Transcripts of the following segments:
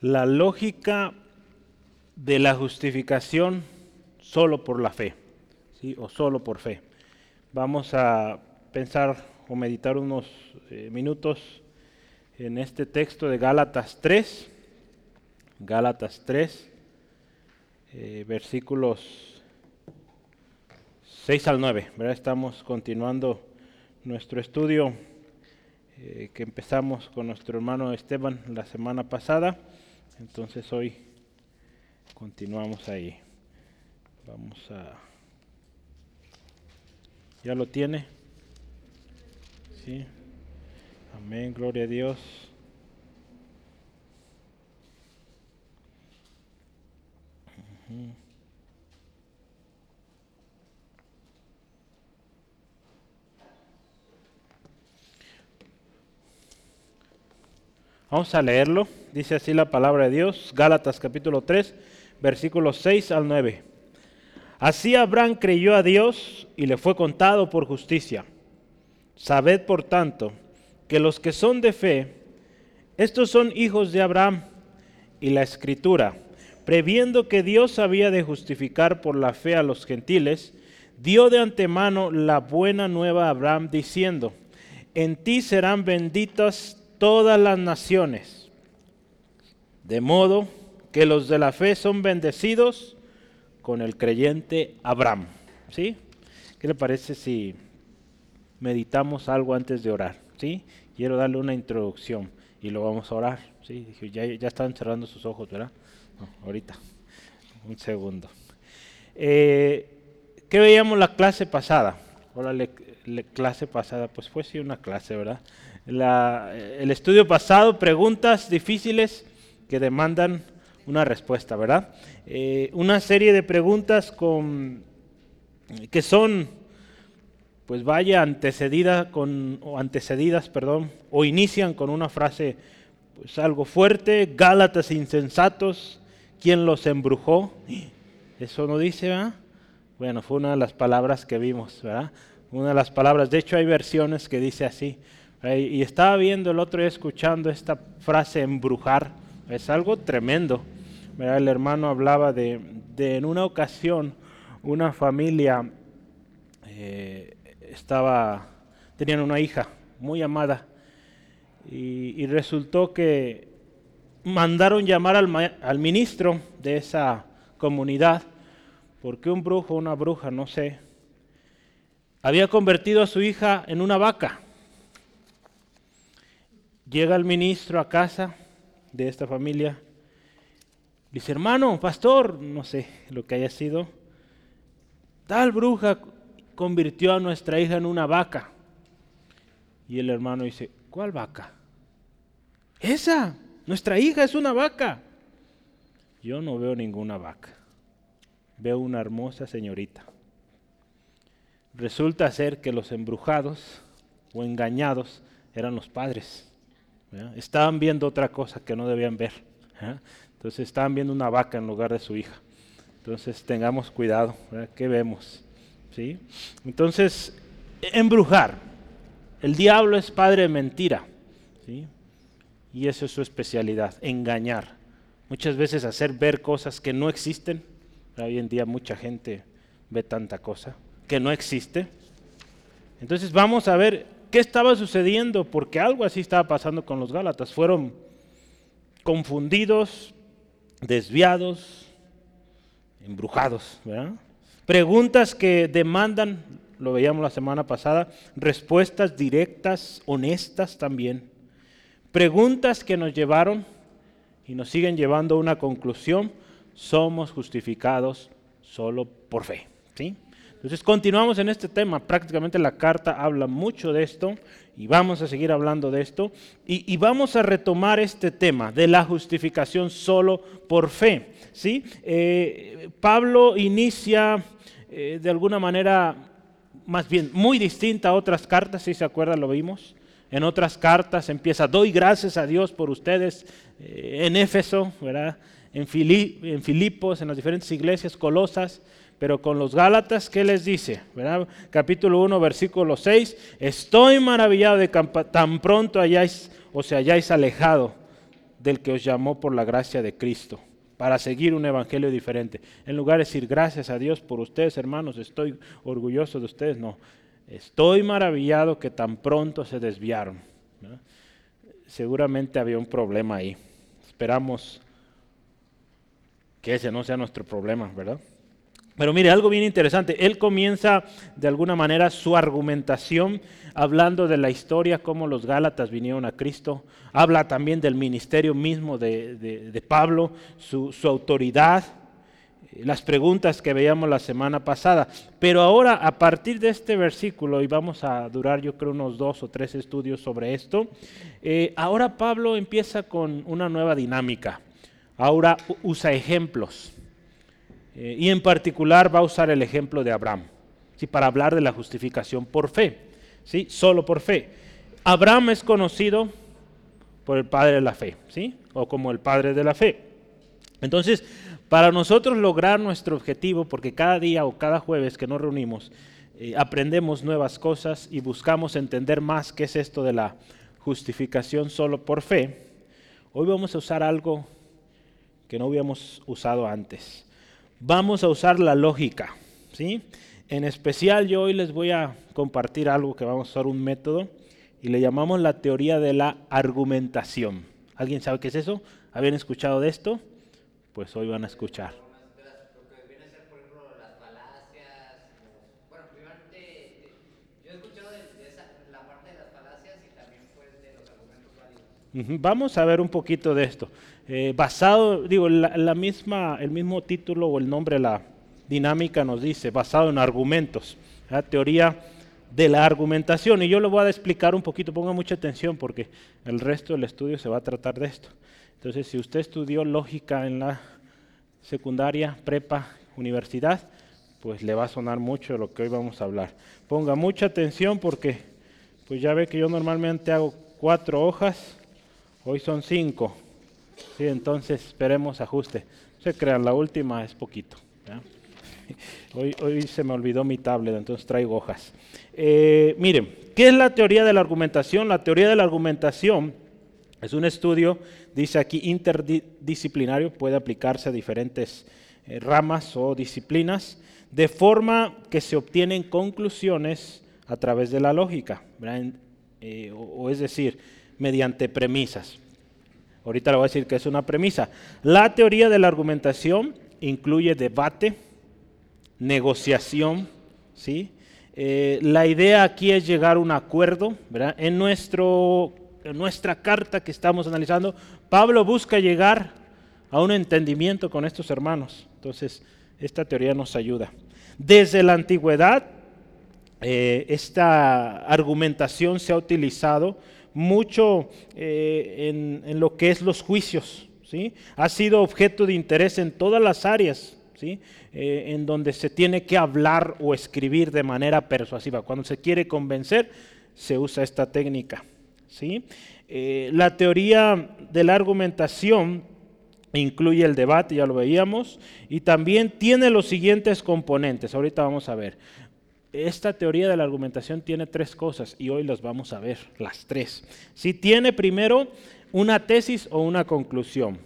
la lógica de la justificación solo por la fe, ¿sí? o solo por fe. Vamos a pensar o meditar unos eh, minutos en este texto de Gálatas 3, Gálatas 3, eh, versículos 6 al 9. ¿verdad? Estamos continuando nuestro estudio eh, que empezamos con nuestro hermano Esteban la semana pasada. Entonces hoy continuamos ahí. Vamos a... ¿Ya lo tiene? Sí. Amén, gloria a Dios. Vamos a leerlo. Dice así la palabra de Dios, Gálatas capítulo 3, versículos 6 al 9. Así Abraham creyó a Dios y le fue contado por justicia. Sabed por tanto que los que son de fe, estos son hijos de Abraham. Y la escritura, previendo que Dios había de justificar por la fe a los gentiles, dio de antemano la buena nueva a Abraham diciendo, en ti serán benditas todas las naciones. De modo que los de la fe son bendecidos con el creyente Abraham. ¿Sí? ¿Qué le parece si meditamos algo antes de orar? ¿Sí? Quiero darle una introducción y lo vamos a orar. ¿Sí? Ya, ya están cerrando sus ojos, ¿verdad? ahorita. Un segundo. Eh, ¿Qué veíamos la clase pasada? Ahora, la clase pasada, pues fue sí una clase, ¿verdad? el estudio pasado, preguntas difíciles que demandan una respuesta, ¿verdad? Eh, una serie de preguntas con, que son, pues vaya, antecedidas con, o antecedidas, perdón, o inician con una frase, pues algo fuerte, Gálatas insensatos, ¿quién los embrujó? Eso no dice, ¿verdad? Bueno, fue una de las palabras que vimos, ¿verdad? Una de las palabras, de hecho hay versiones que dice así, y estaba viendo el otro día escuchando esta frase embrujar. Es algo tremendo. El hermano hablaba de, en una ocasión una familia eh, estaba, tenían una hija muy amada y, resultó que mandaron llamar al, al ministro de esa comunidad porque un brujo, una bruja, no sé, había convertido a su hija en una vaca. Llega el ministro a casa de esta familia. Dice, hermano, pastor, no sé lo que haya sido. Tal bruja convirtió a nuestra hija en una vaca. Y el hermano dice, ¿cuál vaca? Esa, nuestra hija es una vaca. Yo no veo ninguna vaca. Veo una hermosa señorita. Resulta ser que los embrujados o engañados eran los padres. Estaban viendo otra cosa que no debían ver. Entonces estaban viendo una vaca en lugar de su hija. Entonces tengamos cuidado. ¿Qué vemos? ¿Sí? Entonces, embrujar. El diablo es padre de mentira. ¿sí? Y eso es su especialidad, engañar. Muchas veces hacer ver cosas que no existen. Hoy en día mucha gente ve tanta cosa que no existe. Entonces vamos a ver qué estaba sucediendo, porque algo así estaba pasando con los Gálatas. Fueron confundidos, desviados, embrujados. Preguntas que demandan, lo veíamos la semana pasada, respuestas directas, honestas también. Preguntas que nos llevaron y nos siguen llevando a una conclusión, somos justificados solo por fe. ¿sí? Entonces continuamos en este tema, prácticamente la carta habla mucho de esto y vamos a seguir hablando de esto y, vamos a retomar este tema de la justificación solo por fe. ¿sí? Eh, Pablo inicia eh, de alguna manera, más bien muy distinta a otras cartas, si se acuerdan, lo vimos. En otras cartas empieza, doy gracias a Dios por ustedes eh, en Éfeso, ¿verdad? En, en Filipos, en las diferentes iglesias, Colosas. Pero con los Gálatas, ¿qué les dice? Capítulo 1, versículo 6. Estoy maravillado de que tan pronto hayáis, o se hayáis alejado del que os llamó por la gracia de Cristo, para seguir un evangelio diferente. En lugar de decir gracias a Dios por ustedes, hermanos, estoy orgulloso de ustedes, no. Estoy maravillado que tan pronto se desviaron. Seguramente había un problema ahí. Esperamos que ese no sea nuestro problema, ¿verdad? Pero mire, algo bien interesante. Él comienza de alguna manera su argumentación hablando de la historia, cómo los Gálatas vinieron a Cristo. Habla también del ministerio mismo de, Pablo, su, autoridad, las preguntas que veíamos la semana pasada. Pero ahora, a partir de este versículo, y vamos a durar yo creo unos dos o tres estudios sobre esto, eh, ahora Pablo empieza con una nueva dinámica. Ahora usa ejemplos. Eh, y en particular va a usar el ejemplo de Abraham, ¿sí? para hablar de la justificación por fe, ¿sí? solo por fe. Abraham es conocido por el padre de la fe, ¿sí? o como el padre de la fe. Entonces, para nosotros lograr nuestro objetivo, porque cada día o cada jueves que nos reunimos, eh, aprendemos nuevas cosas y buscamos entender más qué es esto de la justificación solo por fe, hoy vamos a usar algo que no habíamos usado antes vamos a usar la lógica. ¿sí? En especial yo hoy les voy a compartir algo que vamos a usar un método y le llamamos la teoría de la argumentación. ¿Alguien sabe qué es eso? ¿Habían escuchado de esto? Pues hoy van a escuchar. Vamos a ver un poquito de esto. Eh, basado, digo, la, misma, el mismo título o el nombre, la dinámica nos dice, basado en argumentos, la teoría de la argumentación. Y yo lo voy a explicar un poquito, ponga mucha atención porque el resto del estudio se va a tratar de esto. Entonces, si usted estudió lógica en la secundaria, prepa, universidad, pues le va a sonar mucho lo que hoy vamos a hablar. Ponga mucha atención porque, pues ya ve que yo normalmente hago cuatro hojas, hoy son cinco. Sí, entonces esperemos ajuste. Se crean, la última es poquito. Hoy, hoy, se me olvidó mi tablet, entonces traigo hojas. Eh, miren, ¿qué es la teoría de la argumentación? La teoría de la argumentación es un estudio, dice aquí, interdisciplinario, puede aplicarse a diferentes eh, ramas o disciplinas, de forma que se obtienen conclusiones a través de la lógica, eh, o es decir, mediante premisas. Ahorita le voy a decir que es una premisa. La teoría de la argumentación incluye debate, negociación, ¿sí? Eh, la idea aquí es llegar a un acuerdo. En, nuestro, nuestra carta que estamos analizando, Pablo busca llegar a un entendimiento con estos hermanos. Entonces, esta teoría nos ayuda. Desde la antigüedad, eh, esta argumentación se ha utilizado mucho eh, en, lo que es los juicios. ¿sí? Ha sido objeto de interés en todas las áreas. ¿sí? Eh, en donde se tiene que hablar o escribir de manera persuasiva. Cuando se quiere convencer, se usa esta técnica. ¿sí? Eh, la teoría de la argumentación incluye el debate, ya lo veíamos, y también tiene los siguientes componentes. Ahorita vamos a ver esta teoría de la argumentación tiene tres cosas y hoy las vamos a ver, las tres. Si tiene primero una tesis o una conclusión.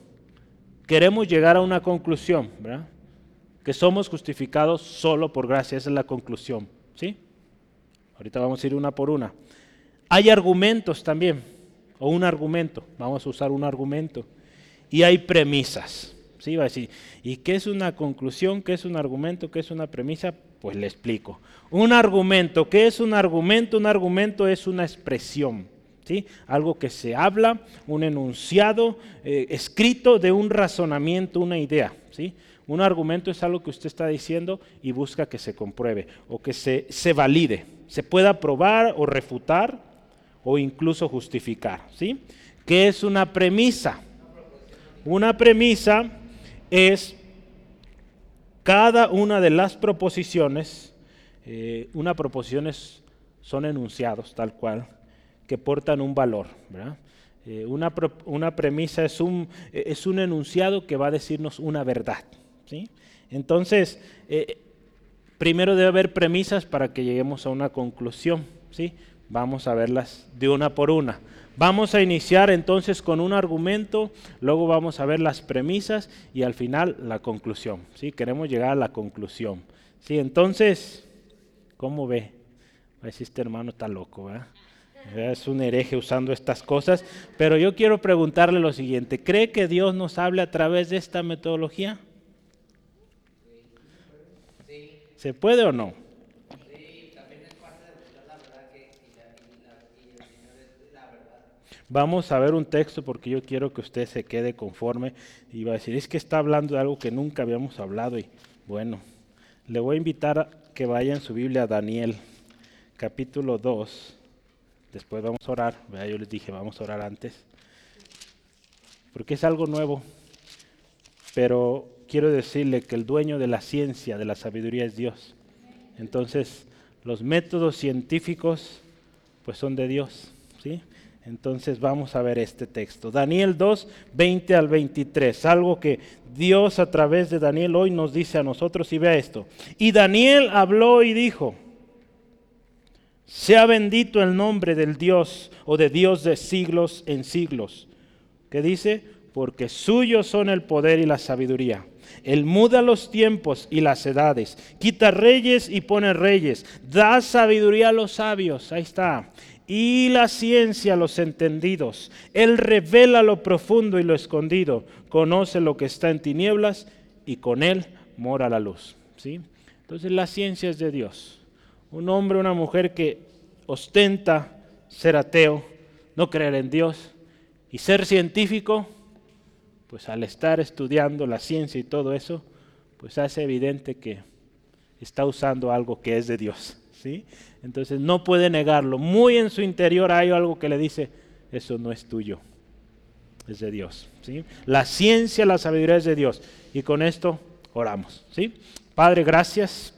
Queremos llegar a una conclusión, ¿verdad? Que somos justificados solo por gracia, esa es la conclusión, ¿sí? Ahorita vamos a ir una por una. Hay argumentos también, o un argumento, vamos a usar un argumento. Y hay premisas, ¿sí? Va a decir, ¿y qué es una conclusión? ¿Qué es un argumento? ¿Qué es una premisa? Pues le explico. Un argumento, ¿qué es un argumento? Un argumento es una expresión, ¿sí? Algo que se habla, un enunciado eh, escrito de un razonamiento, una idea, ¿sí? Un argumento es algo que usted está diciendo y busca que se compruebe o que se, se valide, se pueda probar o refutar o incluso justificar, ¿sí? ¿Qué es una premisa? Una premisa es cada una de las proposiciones, eh, una proposición son enunciados tal cual, que portan un valor. Eh, una, una, premisa es un, es un enunciado que va a decirnos una verdad. ¿sí? Entonces, eh, primero debe haber premisas para que lleguemos a una conclusión. ¿sí? vamos a verlas de una por una. Vamos a iniciar entonces con un argumento, luego vamos a ver las premisas y al final la conclusión. ¿sí? Queremos llegar a la conclusión. ¿sí? Entonces, ¿cómo ve? Este hermano está loco. Es un hereje usando estas cosas. Pero yo quiero preguntarle lo siguiente. ¿Cree que Dios nos hable a través de esta metodología? ¿Se puede o no? Vamos a ver un texto porque yo quiero que usted se quede conforme y va a decir, es que está hablando de algo que nunca habíamos hablado y bueno, le voy a invitar a que vaya en su Biblia a Daniel, capítulo 2. Después vamos a orar, yo les dije, vamos a orar antes, porque es algo nuevo, pero quiero decirle que el dueño de la ciencia, de la sabiduría es Dios. Entonces, los métodos científicos pues son de Dios, ¿sí? Entonces vamos a ver este texto. Daniel 2, 20 al 23. Algo que Dios a través de Daniel hoy nos dice a nosotros y vea esto. Y Daniel habló y dijo, sea bendito el nombre del Dios o de Dios de siglos en siglos. ¿Qué dice? Porque suyos son el poder y la sabiduría. Él muda los tiempos y las edades, quita reyes y pone reyes, da sabiduría a los sabios. Ahí está y la ciencia los entendidos. Él revela lo profundo y lo escondido, conoce lo que está en tinieblas y con él mora la luz. ¿sí? Entonces la ciencia es de Dios. Un hombre, una mujer que ostenta ser ateo, no creer en Dios y ser científico, pues al estar estudiando la ciencia y todo eso, pues hace evidente que está usando algo que es de Dios. Entonces no puede negarlo. Muy en su interior hay algo que le dice, eso no es tuyo, es de Dios. ¿sí? La ciencia, la sabiduría es de Dios. Y con esto oramos. ¿sí? Padre, gracias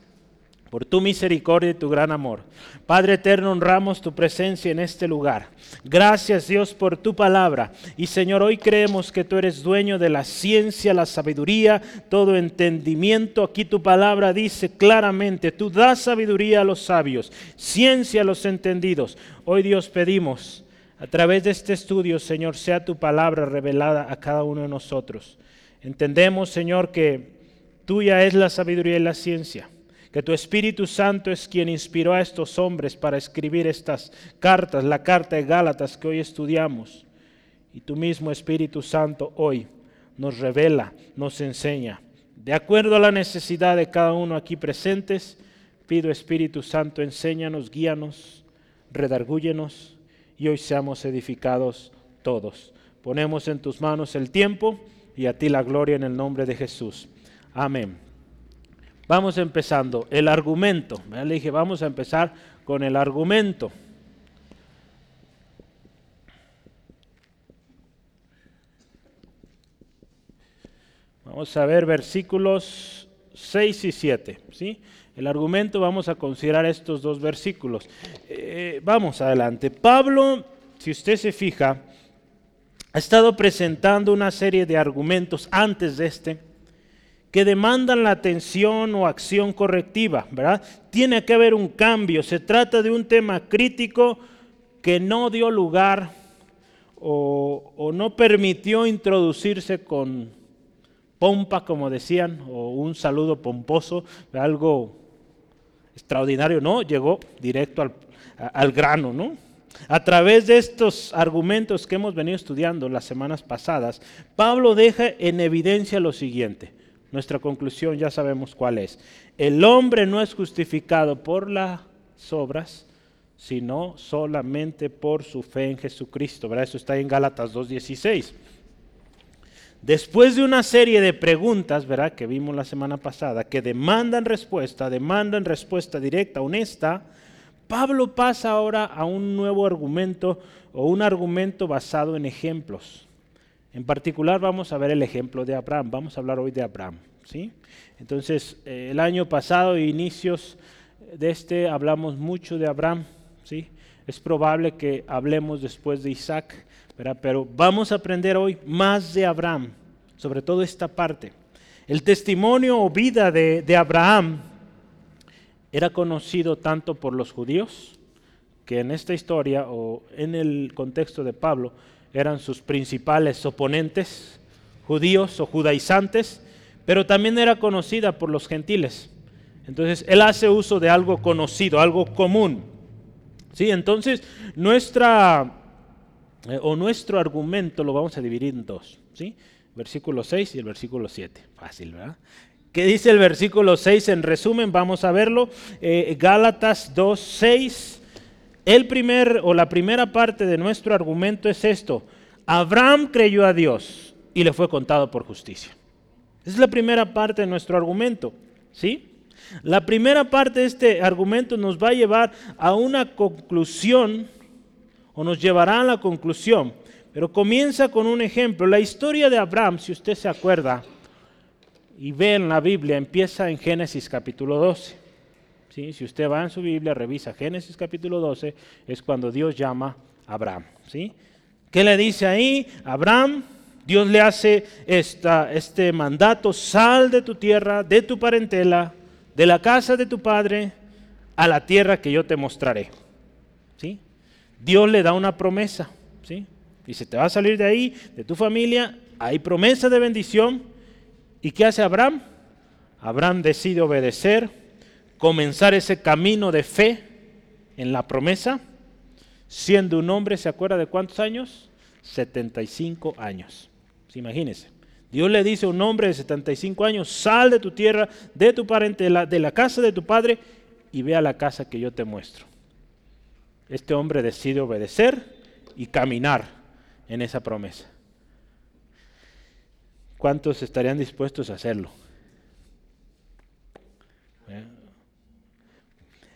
por tu misericordia y tu gran amor. Padre eterno, honramos tu presencia en este lugar. Gracias Dios por tu palabra. Y Señor, hoy creemos que tú eres dueño de la ciencia, la sabiduría, todo entendimiento. Aquí tu palabra dice claramente, tú das sabiduría a los sabios, ciencia a los entendidos. Hoy Dios pedimos, a través de este estudio, Señor, sea tu palabra revelada a cada uno de nosotros. Entendemos, Señor, que tuya es la sabiduría y la ciencia que tu Espíritu Santo es quien inspiró a estos hombres para escribir estas cartas, la carta de Gálatas que hoy estudiamos. Y tu mismo Espíritu Santo hoy nos revela, nos enseña. De acuerdo a la necesidad de cada uno aquí presentes, pido Espíritu Santo, enséñanos, guíanos, redargúyenos y hoy seamos edificados todos. Ponemos en tus manos el tiempo y a ti la gloria en el nombre de Jesús. Amén. Vamos empezando. El argumento. Le dije, vamos a empezar con el argumento. Vamos a ver versículos 6 y 7. ¿sí? El argumento, vamos a considerar estos dos versículos. Eh, vamos adelante. Pablo, si usted se fija, ha estado presentando una serie de argumentos antes de este que demandan la atención o acción correctiva, ¿verdad? Tiene que haber un cambio, se trata de un tema crítico que no dio lugar o, no permitió introducirse con pompa, como decían, o un saludo pomposo, algo extraordinario, no, llegó directo al, al grano, ¿no? A través de estos argumentos que hemos venido estudiando las semanas pasadas, Pablo deja en evidencia lo siguiente. Nuestra conclusión ya sabemos cuál es. El hombre no es justificado por las obras, sino solamente por su fe en Jesucristo. ¿verdad? Eso está en Gálatas 2.16. Después de una serie de preguntas, ¿verdad? Que vimos la semana pasada, que demandan respuesta, demandan respuesta directa, honesta, Pablo pasa ahora a un nuevo argumento o un argumento basado en ejemplos. En particular vamos a ver el ejemplo de Abraham. Vamos a hablar hoy de Abraham. ¿sí? Entonces, eh, el año pasado, inicios de este, hablamos mucho de Abraham. ¿sí? Es probable que hablemos después de Isaac, pero vamos a aprender hoy más de Abraham, sobre todo esta parte. El testimonio o vida de, de Abraham era conocido tanto por los judíos que en esta historia o en el contexto de Pablo eran sus principales oponentes, judíos o judaizantes, pero también era conocida por los gentiles. Entonces, él hace uso de algo conocido, algo común. ¿Sí? Entonces, nuestra eh, o nuestro argumento lo vamos a dividir en dos, ¿sí? Versículo 6 y el versículo 7. Fácil, ¿verdad? ¿Qué dice el versículo 6? En resumen, vamos a verlo. Eh, Gálatas 2, 6. El primer o la primera parte de nuestro argumento es esto. Abraham creyó a Dios y le fue contado por justicia. Esa es la primera parte de nuestro argumento, ¿sí? La primera parte de este argumento nos va a llevar a una conclusión o nos llevará a la conclusión, pero comienza con un ejemplo. La historia de Abraham, si usted se acuerda y ve en la Biblia, empieza en Génesis capítulo 12. ¿Sí? Si usted va en su Biblia, revisa Génesis capítulo 12, es cuando Dios llama a Abraham. ¿sí? ¿Qué le dice ahí? Abraham, Dios le hace esta, este mandato, sal de tu tierra, de tu parentela, de la casa de tu padre, a la tierra que yo te mostraré. ¿Sí? Dios le da una promesa, ¿sí? Dice, te va a salir de ahí, de tu familia, hay promesa de bendición. ¿Y qué hace Abraham? Abraham decide obedecer, comenzar ese camino de fe en la promesa, siendo un hombre, ¿se acuerda de cuántos años? 75 años. Imagínense. Dios le dice a un hombre de 75 años, sal de tu tierra, de tu parentela, de la casa de tu padre y ve a la casa que yo te muestro este hombre decide obedecer y caminar en esa promesa. ¿Cuántos estarían dispuestos a hacerlo? ¿Eh?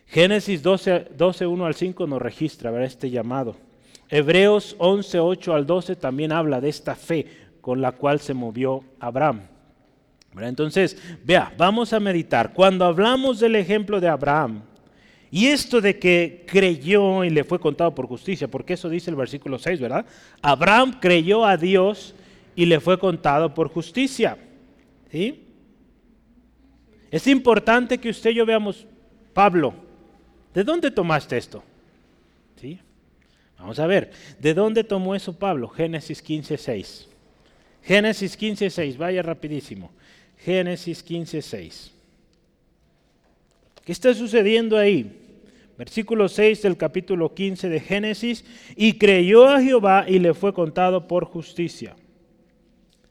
Génesis 12, 12, 1 al 5 nos registra este llamado. Hebreos 11, 8 al 12 también habla de esta fe con la cual se movió Abraham. Entonces, vea, vamos a meditar. Cuando hablamos del ejemplo de Abraham, y esto de que creyó y le fue contado por justicia, porque eso dice el versículo 6, ¿verdad? Abraham creyó a Dios y le fue contado por justicia. ¿Sí? Es importante que usted y yo veamos, Pablo, ¿de dónde tomaste esto? ¿Sí? Vamos a ver, ¿de dónde tomó eso Pablo? Génesis 15, 6. Génesis 15, 6, vaya rapidísimo. Génesis 15, 6. ¿Qué está sucediendo ahí? Versículo 6 del capítulo 15 de Génesis, y creyó a Jehová y le fue contado por justicia.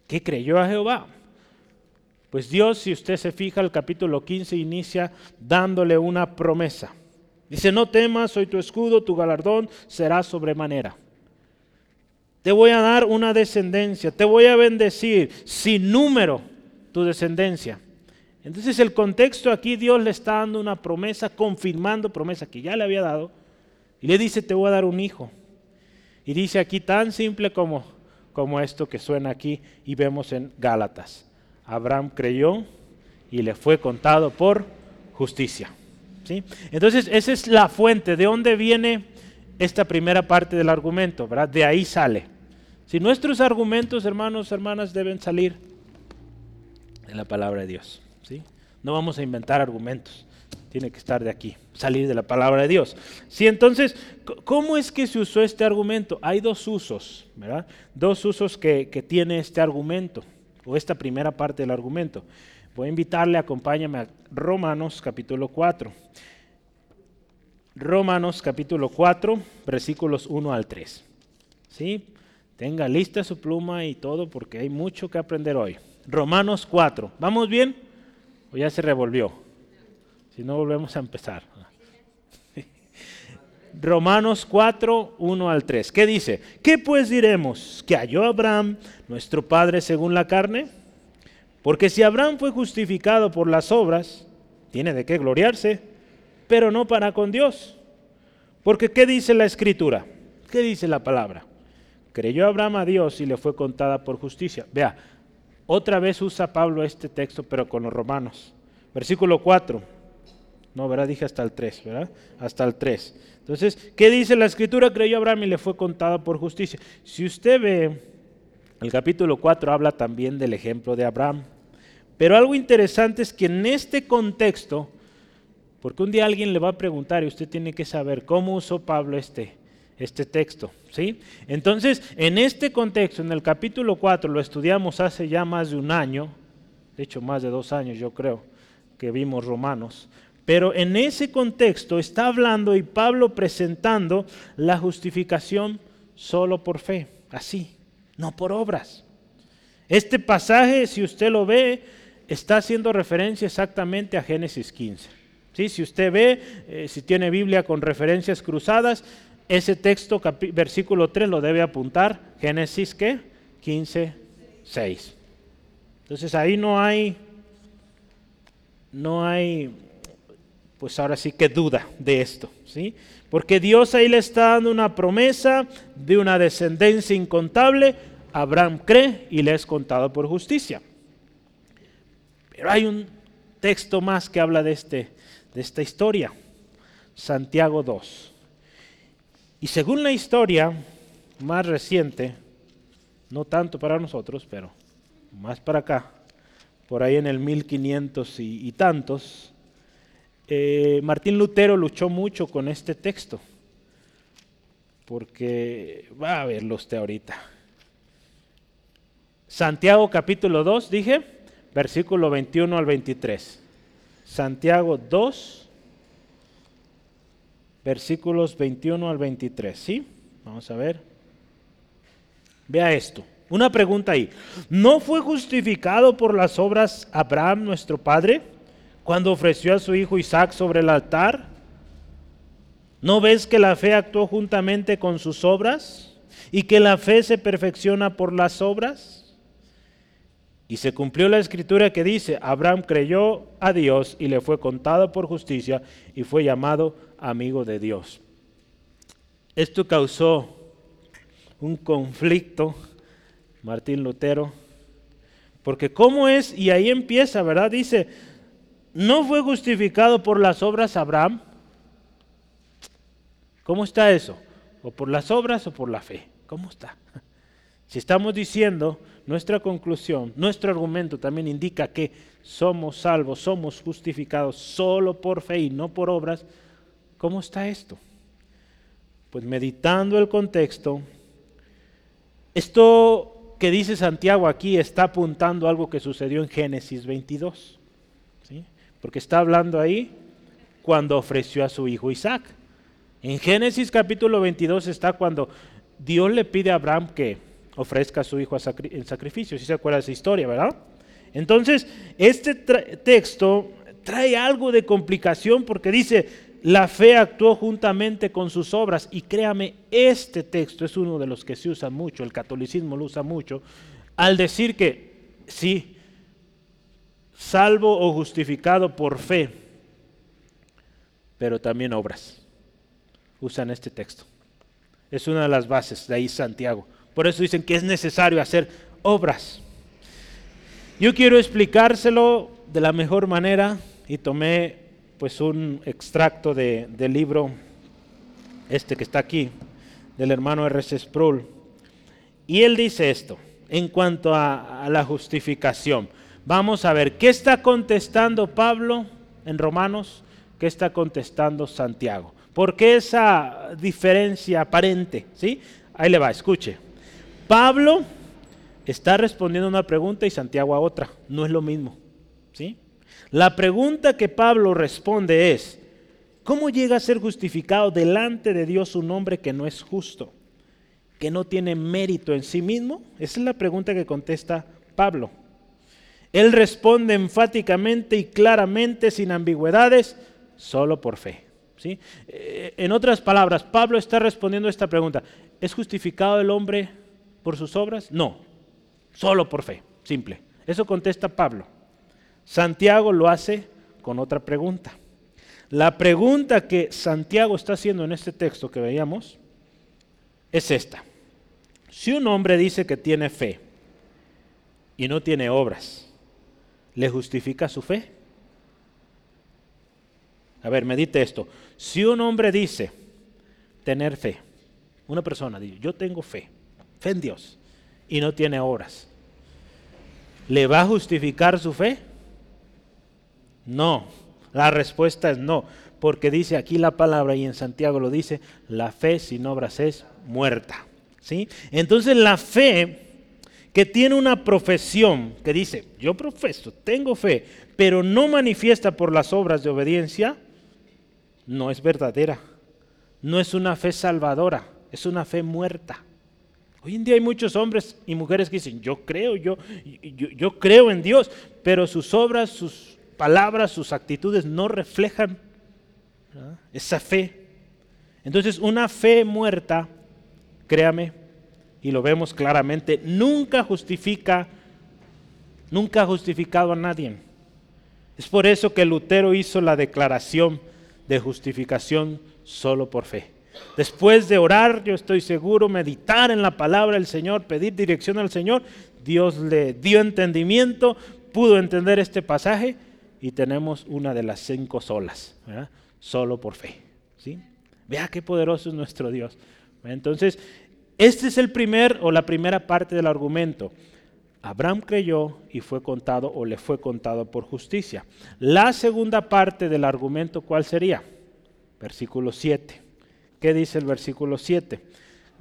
¿Qué creyó a Jehová? Pues Dios, si usted se fija, el capítulo 15 inicia dándole una promesa. Dice, no temas, soy tu escudo, tu galardón será sobremanera. Te voy a dar una descendencia, te voy a bendecir sin número tu descendencia. Entonces el contexto aquí Dios le está dando una promesa, confirmando promesa que ya le había dado, y le dice, te voy a dar un hijo. Y dice aquí tan simple como, como esto que suena aquí y vemos en Gálatas. Abraham creyó y le fue contado por justicia. ¿Sí? Entonces esa es la fuente, de dónde viene esta primera parte del argumento, ¿verdad? De ahí sale. Si nuestros argumentos, hermanos, hermanas, deben salir de la palabra de Dios. No vamos a inventar argumentos. Tiene que estar de aquí, salir de la palabra de Dios. Sí, entonces, ¿cómo es que se usó este argumento? Hay dos usos, ¿verdad? Dos usos que, tiene este argumento, o esta primera parte del argumento. Voy a invitarle, acompáñame a Romanos capítulo 4. Romanos capítulo 4, versículos 1 al 3. ¿Sí? Tenga lista su pluma y todo porque hay mucho que aprender hoy. Romanos 4. ¿Vamos bien? ¿O ya se revolvió? Si no, volvemos a empezar. Romanos 4, 1 al 3. ¿Qué dice? ¿Qué pues diremos? ¿Que halló Abraham, nuestro padre, según la carne? Porque si Abraham fue justificado por las obras, tiene de qué gloriarse, pero no para con Dios. Porque ¿qué dice la escritura? ¿Qué dice la palabra? Creyó Abraham a Dios y le fue contada por justicia. Vea, otra vez usa Pablo este texto, pero con los romanos. Versículo 4. No, ¿verdad? Dije hasta el 3, ¿verdad? Hasta el 3. Entonces, ¿qué dice la escritura? Creyó Abraham y le fue contada por justicia. Si usted ve, el capítulo 4 habla también del ejemplo de Abraham. Pero algo interesante es que en este contexto, Porque un día alguien le va a preguntar y usted tiene que saber cómo usó Pablo este, este texto. ¿sí? Entonces, en este contexto, en el capítulo 4, lo estudiamos hace ya más de un año, de hecho más de dos años yo creo que vimos Romanos, pero en ese contexto está hablando y Pablo presentando la justificación solo por fe, así, no por obras. Este pasaje, si usted lo ve, está haciendo referencia exactamente a Génesis 15. ¿Sí? Si usted ve, eh, si tiene Biblia con referencias cruzadas, ese texto, versículo 3, lo debe apuntar. Génesis, ¿qué? 15, 6. Entonces ahí no hay, no hay, pues ahora sí que duda de esto, ¿sí? Porque Dios ahí le está dando una promesa de una descendencia incontable. Abraham cree y le es contado por justicia. Pero hay un texto más que habla de, este, de esta historia. Santiago 2. Y según la historia más reciente, no tanto para nosotros, pero más para acá, por ahí en el 1500 y, tantos, eh, Martín Lutero luchó mucho con este texto, porque va a verlo usted ahorita. Santiago capítulo 2, dije, versículo 21 al 23. Santiago 2, versículos 21 al 23. ¿Sí? Vamos a ver. Vea esto. Una pregunta ahí. ¿No fue justificado por las obras Abraham, nuestro padre, cuando ofreció a su hijo Isaac sobre el altar? ¿No ves que la fe actuó juntamente con sus obras y que la fe se perfecciona por las obras? Y se cumplió la escritura que dice, Abraham creyó a Dios y le fue contado por justicia y fue llamado amigo de Dios. Esto causó un conflicto, Martín Lutero, porque cómo es, y ahí empieza, ¿verdad? Dice, ¿no fue justificado por las obras Abraham? ¿Cómo está eso? ¿O por las obras o por la fe? ¿Cómo está? Si estamos diciendo nuestra conclusión, nuestro argumento también indica que somos salvos, somos justificados solo por fe y no por obras. ¿Cómo está esto? Pues meditando el contexto, esto que dice Santiago aquí está apuntando a algo que sucedió en Génesis 22, ¿sí? Porque está hablando ahí cuando ofreció a su hijo Isaac. En Génesis capítulo 22 está cuando Dios le pide a Abraham que ofrezca a su hijo en sacrificio. Si se acuerda de esa historia, ¿verdad? Entonces, este texto trae algo de complicación porque dice, la fe actuó juntamente con sus obras. Y créame, este texto es uno de los que se usa mucho, el catolicismo lo usa mucho, al decir que sí, salvo o justificado por fe, pero también obras. Usan este texto. Es una de las bases, de ahí Santiago. Por eso dicen que es necesario hacer obras. Yo quiero explicárselo de la mejor manera y tomé pues un extracto de, del libro este que está aquí, del hermano R.C. Sproul. Y él dice esto, en cuanto a, a la justificación. Vamos a ver, ¿qué está contestando Pablo en Romanos? ¿Qué está contestando Santiago? ¿Por qué esa diferencia aparente? ¿Sí? Ahí le va, escuche. Pablo está respondiendo una pregunta y Santiago a otra. No es lo mismo. ¿sí? La pregunta que Pablo responde es, ¿cómo llega a ser justificado delante de Dios un hombre que no es justo, que no tiene mérito en sí mismo? Esa es la pregunta que contesta Pablo. Él responde enfáticamente y claramente, sin ambigüedades, solo por fe. ¿sí? Eh, en otras palabras, Pablo está respondiendo a esta pregunta. ¿Es justificado el hombre por sus obras? No, solo por fe, simple. Eso contesta Pablo. Santiago lo hace con otra pregunta. La pregunta que Santiago está haciendo en este texto que veíamos es esta. Si un hombre dice que tiene fe y no tiene obras, ¿le justifica su fe? A ver, medite esto. Si un hombre dice tener fe, una persona dice, yo tengo fe, fe en Dios y no tiene obras, ¿le va a justificar su fe? No, La respuesta es no, porque dice aquí la palabra y en Santiago lo dice, la fe sin obras es muerta. ¿sí? Entonces la fe que tiene una profesión que dice, yo profeso, tengo fe, pero no manifiesta por las obras de obediencia, no es verdadera. No es una fe salvadora, es una fe muerta. Hoy en día hay muchos hombres y mujeres que dicen, yo creo, yo, yo, creo en Dios, pero sus obras, sus palabras, sus actitudes no reflejan esa fe. Entonces una fe muerta, créame, y lo vemos claramente, nunca justifica, nunca ha justificado a nadie. Es por eso que Lutero hizo la declaración de justificación solo por fe. Después de orar, yo estoy seguro, meditar en la palabra del Señor, pedir dirección al Señor, Dios le dio entendimiento, pudo entender este pasaje y tenemos una de las cinco solas, solo por fe. ¿sí? Vea qué poderoso es nuestro Dios. Entonces, este es el primer o la primera parte del argumento. Abraham creyó y fue contado o le fue contado por justicia. La segunda parte del argumento, ¿cuál sería? Versículo 7. ¿Qué dice el versículo 7?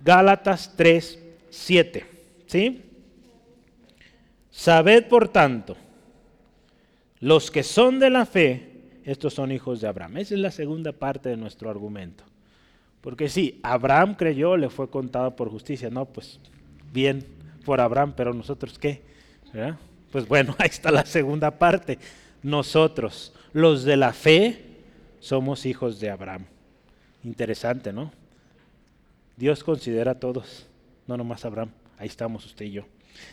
Gálatas 3, 7. ¿Sí? Sabed por tanto, los que son de la fe, estos son hijos de Abraham. Esa es la segunda parte de nuestro argumento. Porque sí, Abraham creyó, le fue contado por justicia. No, pues bien por Abraham, pero nosotros qué? Pues bueno, ahí está la segunda parte. Nosotros, los de la fe, somos hijos de Abraham. Interesante, ¿no? Dios considera a todos, no nomás a Abraham. Ahí estamos usted y yo.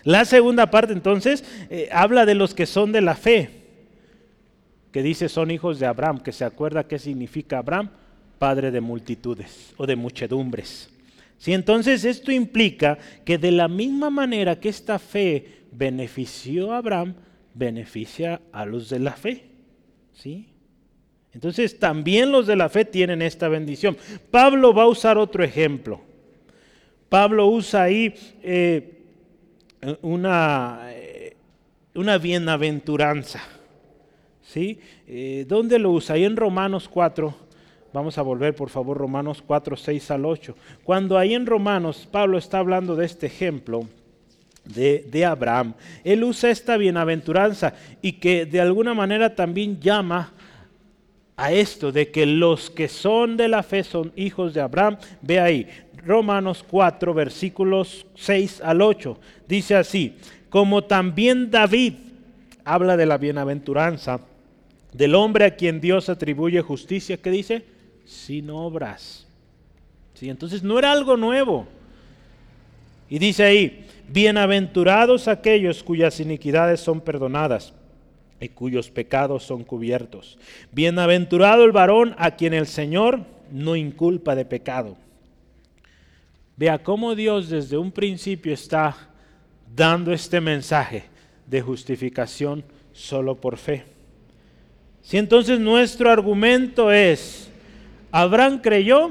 La segunda parte entonces eh, habla de los que son de la fe, que dice son hijos de Abraham, que se acuerda qué significa Abraham, padre de multitudes o de muchedumbres. Si entonces esto implica que de la misma manera que esta fe benefició a Abraham, beneficia a los de la fe. ¿Sí? Entonces también los de la fe tienen esta bendición. Pablo va a usar otro ejemplo. Pablo usa ahí eh, una, eh, una bienaventuranza. ¿Sí? Eh, ¿Dónde lo usa? Ahí en Romanos 4. Vamos a volver, por favor, Romanos 4, 6 al 8. Cuando ahí en Romanos Pablo está hablando de este ejemplo, de, de, Abraham. Él usa esta bienaventuranza y que de alguna manera también llama a esto de que los que son de la fe son hijos de Abraham. Ve ahí, Romanos 4, versículos 6 al 8. Dice así, como también David habla de la bienaventuranza del hombre a quien Dios atribuye justicia, ¿qué dice? Sin obras. ¿Sí? Entonces no era algo nuevo. Y dice ahí, bienaventurados aquellos cuyas iniquidades son perdonadas y cuyos pecados son cubiertos. Bienaventurado el varón a quien el Señor no inculpa de pecado. Vea cómo Dios desde un principio está dando este mensaje de justificación solo por fe. Si entonces nuestro argumento es, Abraham creyó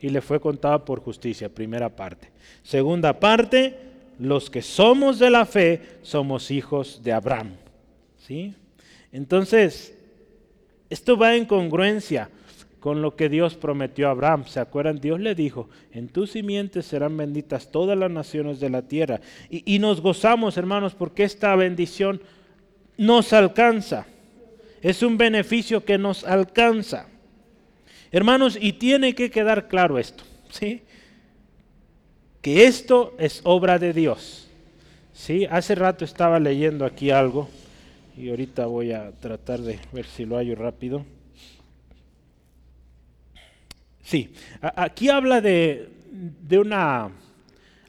y le fue contado por justicia, primera parte. Segunda parte, los que somos de la fe somos hijos de Abraham. ¿Sí? Entonces, esto va en congruencia con lo que Dios prometió a Abraham. ¿Se acuerdan? Dios le dijo, en tus simientes serán benditas todas las naciones de la tierra. Y nos gozamos, hermanos, porque esta bendición nos alcanza. Es un beneficio que nos alcanza. Hermanos, y tiene que quedar claro esto, ¿sí? Que esto es obra de Dios. ¿Sí? Hace rato estaba leyendo aquí algo y ahorita voy a tratar de ver si lo hallo rápido. Sí, aquí habla de, de una,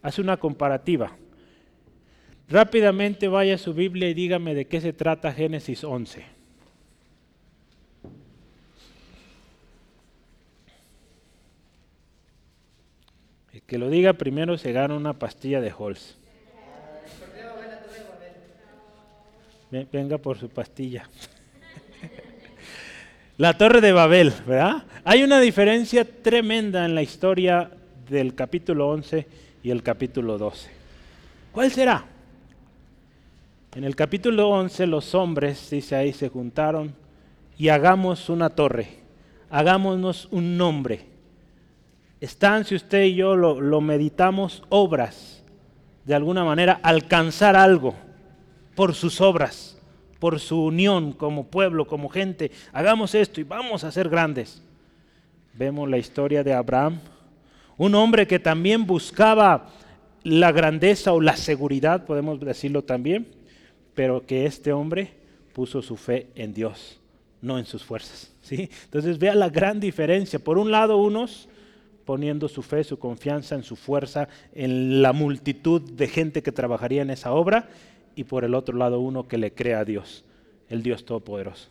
hace una comparativa. Rápidamente vaya a su Biblia y dígame de qué se trata Génesis 11. Que lo diga primero se gana una pastilla de Halls. venga por su pastilla. La torre de Babel, ¿verdad? Hay una diferencia tremenda en la historia del capítulo 11 y el capítulo 12. ¿Cuál será? En el capítulo 11 los hombres, dice ahí, se juntaron y hagamos una torre, hagámonos un nombre. Están, si usted y yo lo, lo meditamos, obras, de alguna manera, alcanzar algo por sus obras, por su unión como pueblo, como gente. Hagamos esto y vamos a ser grandes. Vemos la historia de Abraham, un hombre que también buscaba la grandeza o la seguridad, podemos decirlo también, pero que este hombre puso su fe en Dios, no en sus fuerzas. ¿sí? Entonces vea la gran diferencia. Por un lado, unos poniendo su fe, su confianza en su fuerza, en la multitud de gente que trabajaría en esa obra, y por el otro lado uno que le crea a Dios, el Dios Todopoderoso.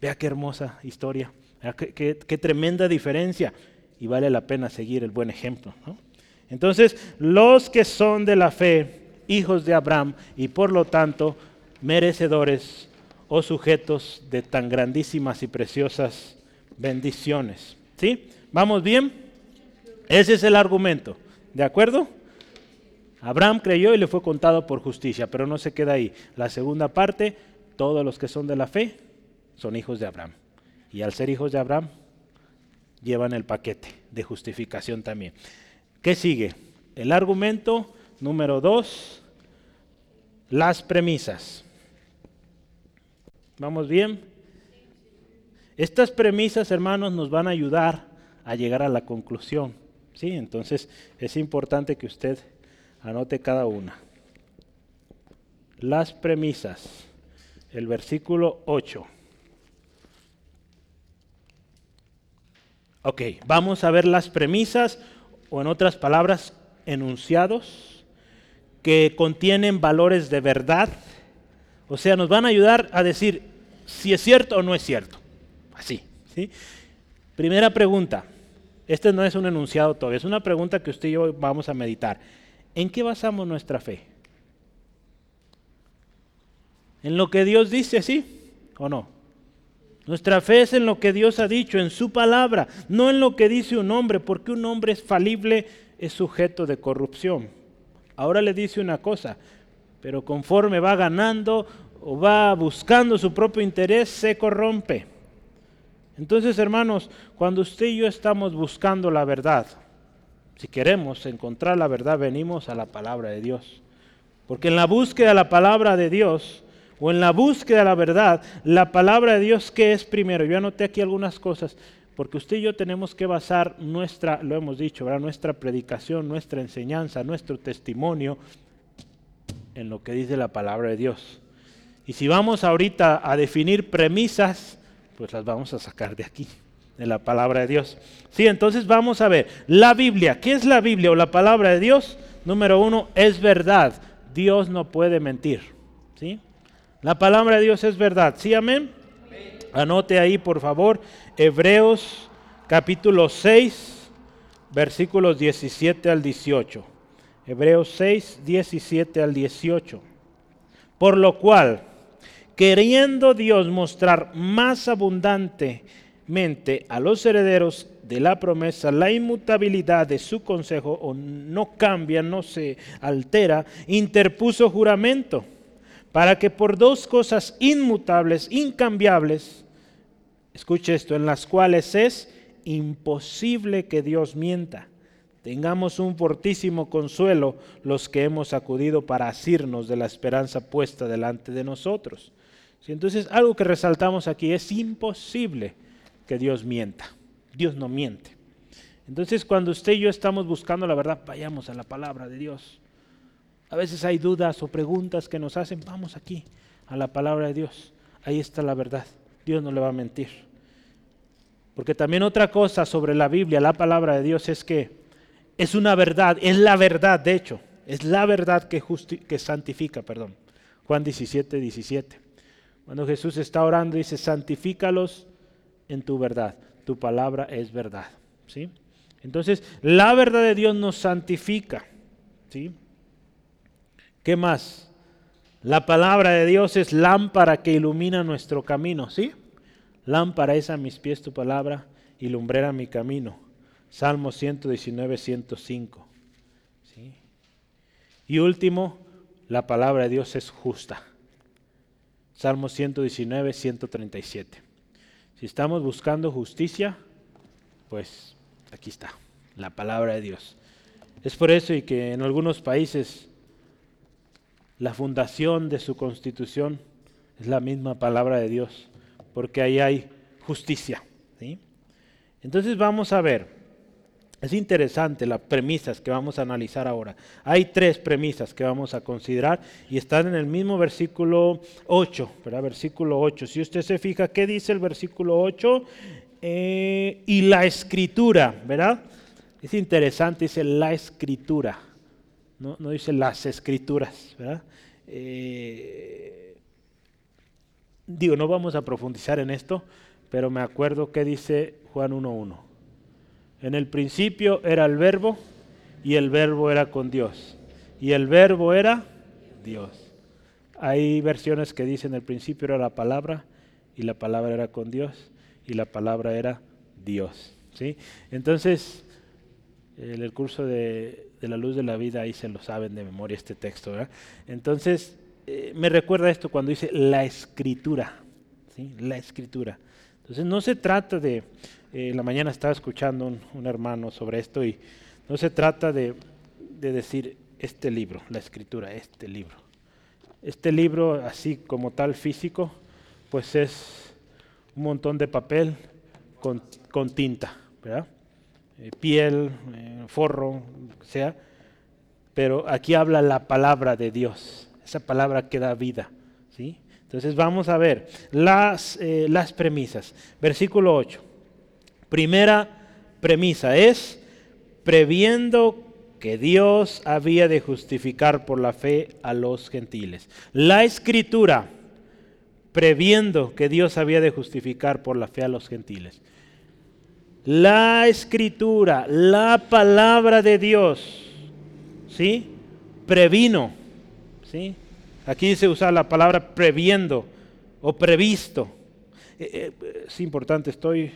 Vea qué hermosa historia, qué, tremenda diferencia, y vale la pena seguir el buen ejemplo. Entonces, los que son de la fe, hijos de Abraham, y por lo tanto merecedores o sujetos de tan grandísimas y preciosas bendiciones. ¿Sí? ¿Vamos bien? Ese es el argumento. ¿De acuerdo? Abraham creyó y le fue contado por justicia, pero no se queda ahí. La segunda parte, todos los que son de la fe son hijos de Abraham. Y al ser hijos de Abraham, llevan el paquete de justificación también. ¿Qué sigue? El argumento número dos, las premisas. ¿Vamos bien? Estas premisas, hermanos, nos van a ayudar a llegar a la conclusión. ¿Sí? Entonces es importante que usted anote cada una. Las premisas, el versículo 8. Ok, vamos a ver las premisas, o en otras palabras, enunciados, que contienen valores de verdad. O sea, nos van a ayudar a decir si es cierto o no es cierto. Así. ¿sí? Primera pregunta. Este no es un enunciado todavía, es una pregunta que usted y yo vamos a meditar. ¿En qué basamos nuestra fe? ¿En lo que Dios dice, sí o no? Nuestra fe es en lo que Dios ha dicho, en su palabra, no en lo que dice un hombre, porque un hombre es falible, es sujeto de corrupción. Ahora le dice una cosa, pero conforme va ganando o va buscando su propio interés, se corrompe. Entonces, hermanos, cuando usted y yo estamos buscando la verdad, si queremos encontrar la verdad, venimos a la palabra de Dios. Porque en la búsqueda de la palabra de Dios, o en la búsqueda de la verdad, la palabra de Dios, ¿qué es primero? Yo anoté aquí algunas cosas, porque usted y yo tenemos que basar nuestra, lo hemos dicho, nuestra predicación, nuestra enseñanza, nuestro testimonio en lo que dice la palabra de Dios. Y si vamos ahorita a definir premisas, pues las vamos a sacar de aquí, de la palabra de Dios. Sí, entonces vamos a ver, la Biblia, ¿qué es la Biblia o la palabra de Dios? Número uno, es verdad. Dios no puede mentir. ¿sí? La palabra de Dios es verdad. ¿Sí, amén? Anote ahí, por favor, Hebreos capítulo 6, versículos 17 al 18. Hebreos 6, 17 al 18. Por lo cual, queriendo Dios mostrar más abundantemente a los herederos de la promesa la inmutabilidad de su consejo, o no cambia, no se altera, interpuso juramento, para que por dos cosas inmutables, incambiables, escuche esto, en las cuales es imposible que Dios mienta, tengamos un fortísimo consuelo los que hemos acudido para asirnos de la esperanza puesta delante de nosotros entonces, algo que resaltamos aquí es imposible que Dios mienta. Dios no miente. Entonces, cuando usted y yo estamos buscando la verdad, vayamos a la palabra de Dios. A veces hay dudas o preguntas que nos hacen, vamos aquí, a la palabra de Dios. Ahí está la verdad. Dios no le va a mentir. Porque también otra cosa sobre la Biblia, la palabra de Dios, es que es una verdad, es la verdad, de hecho, es la verdad que, que santifica, perdón. Juan 17, 17. Cuando Jesús está orando, dice, santifícalos en tu verdad. Tu palabra es verdad. ¿sí? Entonces, la verdad de Dios nos santifica. ¿sí? ¿Qué más? La palabra de Dios es lámpara que ilumina nuestro camino. ¿sí? Lámpara es a mis pies tu palabra y lumbrera mi camino. Salmo 119, 105. ¿sí? Y último, la palabra de Dios es justa. Salmo 119, 137. Si estamos buscando justicia, pues aquí está, la palabra de Dios. Es por eso y que en algunos países la fundación de su constitución es la misma palabra de Dios, porque ahí hay justicia. Entonces vamos a ver, es interesante las premisas que vamos a analizar ahora. Hay tres premisas que vamos a considerar y están en el mismo versículo 8, ¿verdad? Versículo 8. Si usted se fija, ¿qué dice el versículo 8? Eh, y la escritura, ¿verdad? Es interesante, dice la escritura, no, dice las escrituras, ¿verdad? Eh, digo, no vamos a profundizar en esto, pero me acuerdo que dice Juan 1.1. En el principio era el verbo y el verbo era con Dios. Y el verbo era Dios. Hay versiones que dicen el principio era la palabra y la palabra era con Dios y la palabra era Dios. ¿sí? Entonces, en el curso de, la luz de la vida ahí se lo saben de memoria este texto. Entonces, eh, me recuerda esto cuando dice la escritura. ¿sí? La escritura. Entonces, no se trata de, eh, la mañana estaba escuchando un, hermano sobre esto y no se trata de, de decir este libro, la escritura, este libro. Este libro, así como tal físico, pues es un montón de papel con, tinta. Eh, piel, eh, forro, sea. Pero aquí habla la palabra de Dios, esa palabra que da vida, ¿sí? Entonces vamos a ver las, las premisas. Versículo 8. Primera premisa es previendo que Dios había de justificar por la fe a los gentiles. La escritura previendo que Dios había de justificar por la fe a los gentiles. La escritura, la palabra de Dios, ¿sí? Previno, ¿sí? Aquí se usa la palabra previendo o previsto. Eh, eh, es importante, estoy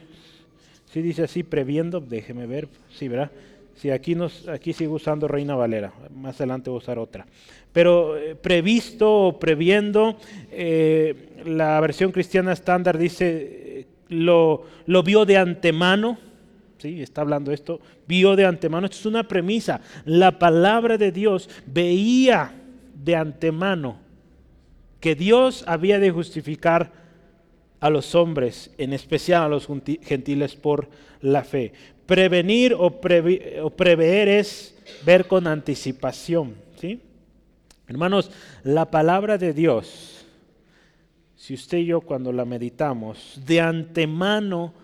si dice así, previendo, déjeme ver, sí, ¿verdad? Sí, aquí, nos, aquí sigo usando Reina Valera, más adelante voy a usar otra. Pero eh, previsto o previendo, eh, la versión cristiana estándar dice, eh, lo, lo vio de antemano, ¿sí? está hablando esto, vio de antemano, esto es una premisa, la palabra de Dios veía de antemano que Dios había de justificar a los hombres, en especial a los gentiles por la fe. Prevenir o, prever es ver con anticipación. ¿sí? Hermanos, la palabra de Dios, si usted y yo cuando la meditamos, de antemano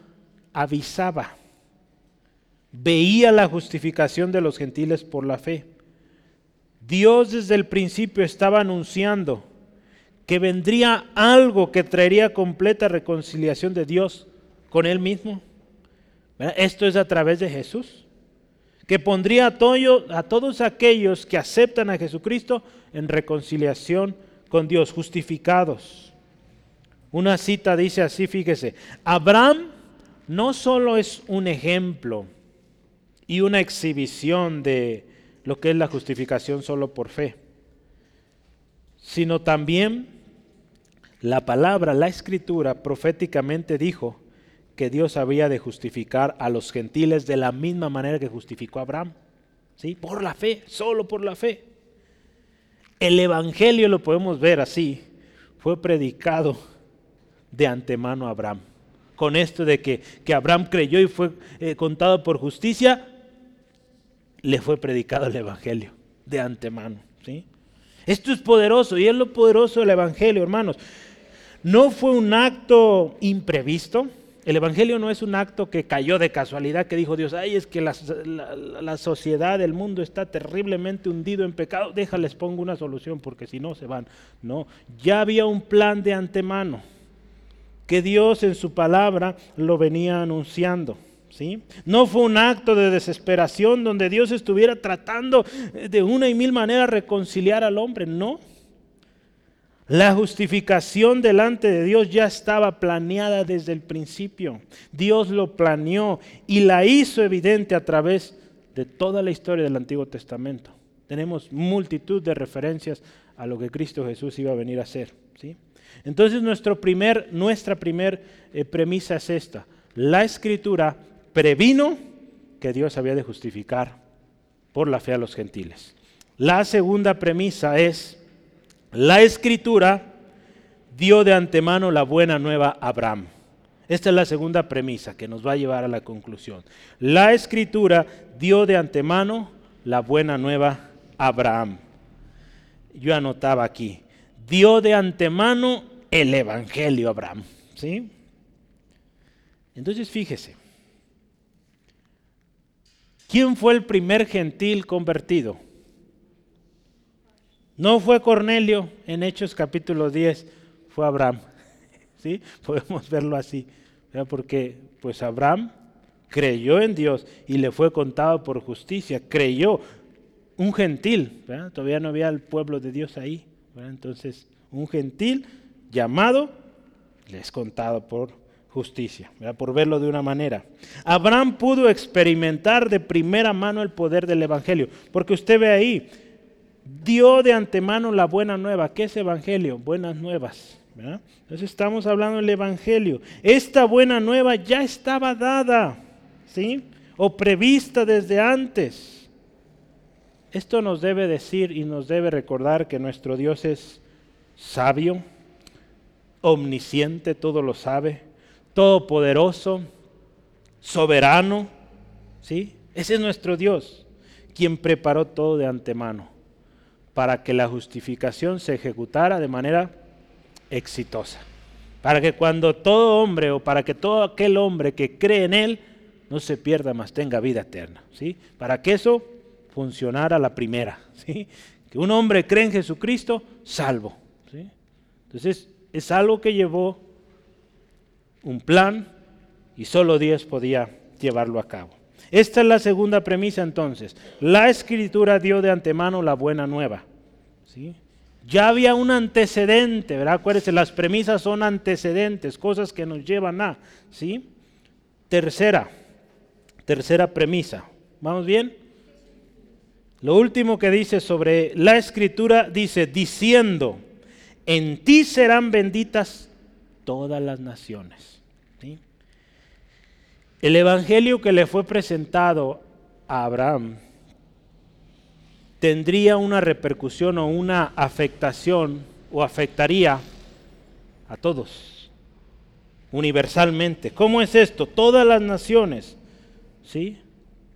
avisaba, veía la justificación de los gentiles por la fe. Dios desde el principio estaba anunciando que vendría algo que traería completa reconciliación de Dios con Él mismo. Esto es a través de Jesús, que pondría a, a todos aquellos que aceptan a Jesucristo en reconciliación con Dios, justificados. Una cita dice así, fíjese, Abraham no solo es un ejemplo y una exhibición de lo que es la justificación solo por fe, sino también la palabra, la escritura proféticamente dijo que Dios había de justificar a los gentiles de la misma manera que justificó a Abraham. ¿Sí? Por la fe, solo por la fe. El Evangelio lo podemos ver así. Fue predicado de antemano a Abraham. Con esto de que, que Abraham creyó y fue eh, contado por justicia, le fue predicado el Evangelio de antemano. ¿sí? Esto es poderoso y es lo poderoso del Evangelio, hermanos. No fue un acto imprevisto. El Evangelio no es un acto que cayó de casualidad, que dijo Dios, ay, es que la, sociedad, el mundo está terriblemente hundido en pecado, déjales pongo una solución porque si no se van. No, ya había un plan de antemano que Dios en su palabra lo venía anunciando. ¿Sí? No fue un acto de desesperación donde Dios estuviera tratando de una y mil maneras reconciliar al hombre, no. La justificación delante de Dios ya estaba planeada desde el principio. Dios lo planeó y la hizo evidente a través de toda la historia del Antiguo Testamento. Tenemos multitud de referencias a lo que Cristo Jesús iba a venir a hacer. ¿sí? Entonces primer, nuestra primera eh, premisa es esta. La escritura previno que Dios había de justificar por la fe a los gentiles. La segunda premisa es, la escritura dio de antemano la buena nueva a Abraham. Esta es la segunda premisa que nos va a llevar a la conclusión. La escritura dio de antemano la buena nueva a Abraham. Yo anotaba aquí, dio de antemano el evangelio a Abraham, ¿sí? Entonces fíjese, ¿quién fue el primer gentil convertido? No fue Cornelio en Hechos capítulo 10, fue Abraham. ¿Sí? Podemos verlo así, porque pues Abraham creyó en Dios y le fue contado por justicia, creyó un gentil, todavía no había el pueblo de Dios ahí, entonces un gentil llamado le es contado por justicia, por verlo de una manera. Abraham pudo experimentar de primera mano el poder del Evangelio, porque usted ve ahí, dio de antemano la buena nueva. ¿Qué es Evangelio? Buenas nuevas. Entonces estamos hablando del Evangelio. Esta buena nueva ya estaba dada, ¿sí? O prevista desde antes. Esto nos debe decir y nos debe recordar que nuestro Dios es sabio, omnisciente, todo lo sabe, todopoderoso, soberano, ¿sí? Ese es nuestro Dios, quien preparó todo de antemano para que la justificación se ejecutara de manera exitosa. Para que cuando todo hombre o para que todo aquel hombre que cree en Él no se pierda, más tenga vida eterna. ¿sí? Para que eso funcionara la primera. ¿sí? Que un hombre cree en Jesucristo, salvo. ¿sí? Entonces es algo que llevó un plan y solo Dios podía llevarlo a cabo. Esta es la segunda premisa entonces. La escritura dio de antemano la buena nueva. ¿sí? Ya había un antecedente, ¿verdad? Acuérdense, las premisas son antecedentes, cosas que nos llevan a, ¿sí? Tercera, tercera premisa. ¿Vamos bien? Lo último que dice sobre la escritura dice, diciendo, en ti serán benditas todas las naciones. El evangelio que le fue presentado a Abraham tendría una repercusión o una afectación o afectaría a todos universalmente. ¿Cómo es esto? Todas las naciones, ¿sí?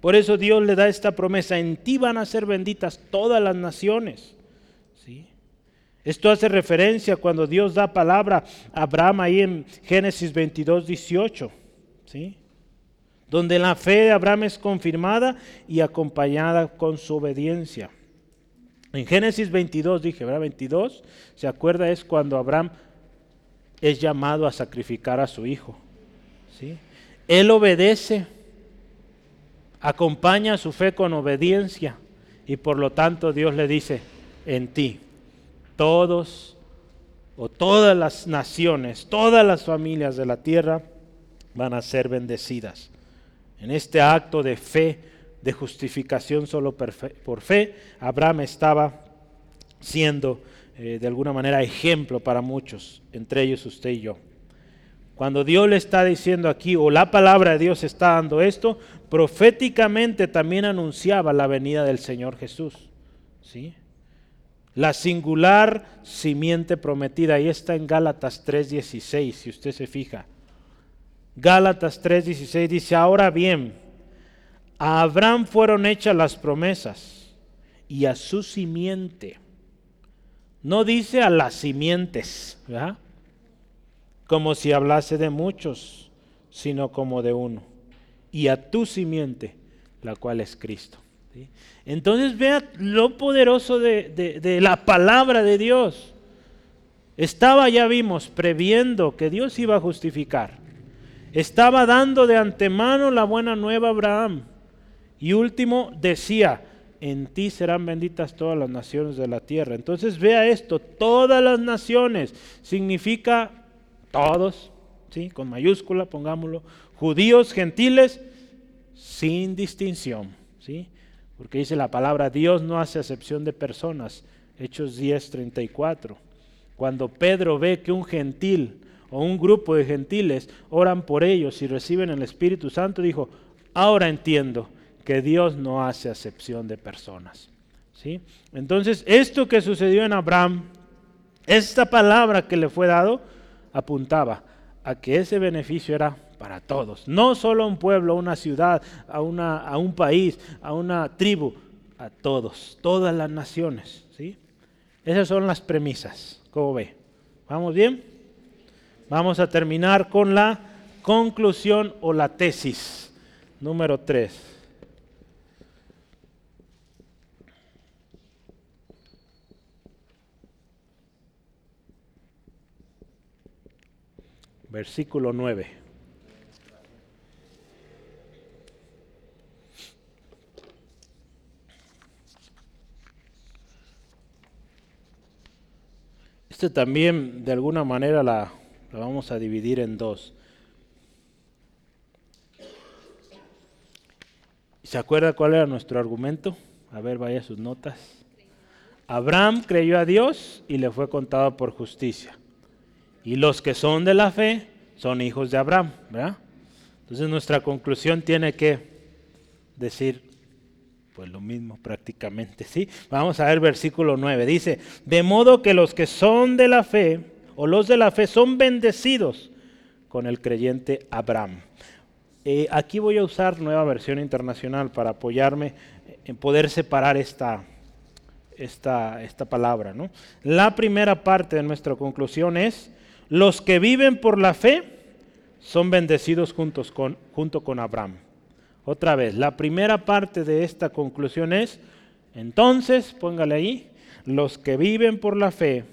Por eso Dios le da esta promesa, en ti van a ser benditas todas las naciones. ¿sí? Esto hace referencia cuando Dios da palabra a Abraham ahí en Génesis 22, 18. ¿sí? Donde la fe de Abraham es confirmada y acompañada con su obediencia. En Génesis 22 dije, ¿verdad? 22, ¿se acuerda? Es cuando Abraham es llamado a sacrificar a su hijo. ¿sí? Él obedece, acompaña su fe con obediencia y por lo tanto Dios le dice, en ti, todos o todas las naciones, todas las familias de la tierra van a ser bendecidas. En este acto de fe, de justificación solo por fe, Abraham estaba siendo eh, de alguna manera ejemplo para muchos, entre ellos usted y yo. Cuando Dios le está diciendo aquí, o la palabra de Dios está dando esto, proféticamente también anunciaba la venida del Señor Jesús. ¿sí? La singular simiente prometida, ahí está en Gálatas 3:16, si usted se fija. Gálatas 3:16 dice, ahora bien, a Abraham fueron hechas las promesas y a su simiente. No dice a las simientes, ¿verdad? como si hablase de muchos, sino como de uno. Y a tu simiente, la cual es Cristo. Entonces vea lo poderoso de, de la palabra de Dios. Estaba, ya vimos, previendo que Dios iba a justificar estaba dando de antemano la buena nueva a Abraham. Y último decía, en ti serán benditas todas las naciones de la tierra. Entonces vea esto, todas las naciones significa todos, ¿sí? con mayúscula, pongámoslo, judíos, gentiles, sin distinción. ¿sí? Porque dice la palabra, Dios no hace acepción de personas. Hechos 10, 34. Cuando Pedro ve que un gentil o un grupo de gentiles oran por ellos y reciben el Espíritu Santo, dijo, ahora entiendo que Dios no hace acepción de personas. ¿Sí? Entonces, esto que sucedió en Abraham, esta palabra que le fue dado, apuntaba a que ese beneficio era para todos, no solo a un pueblo, a una ciudad, a, una, a un país, a una tribu, a todos, todas las naciones. ¿sí? Esas son las premisas, ¿cómo ve? ¿Vamos bien? Vamos a terminar con la conclusión o la tesis número 3. Versículo 9. Este también de alguna manera la, vamos a dividir en dos. ¿Se acuerda cuál era nuestro argumento? A ver, vaya sus notas. Abraham creyó a Dios y le fue contado por justicia. Y los que son de la fe son hijos de Abraham, ¿verdad? Entonces nuestra conclusión tiene que decir pues lo mismo prácticamente, ¿sí? Vamos a ver versículo 9. Dice, de modo que los que son de la fe, o los de la fe, son bendecidos con el creyente Abraham. Eh, aquí voy a usar nueva versión internacional para apoyarme en poder separar esta, esta, esta palabra. ¿no? La primera parte de nuestra conclusión es, los que viven por la fe son bendecidos juntos con, junto con Abraham. Otra vez, la primera parte de esta conclusión es, entonces, póngale ahí, los que viven por la fe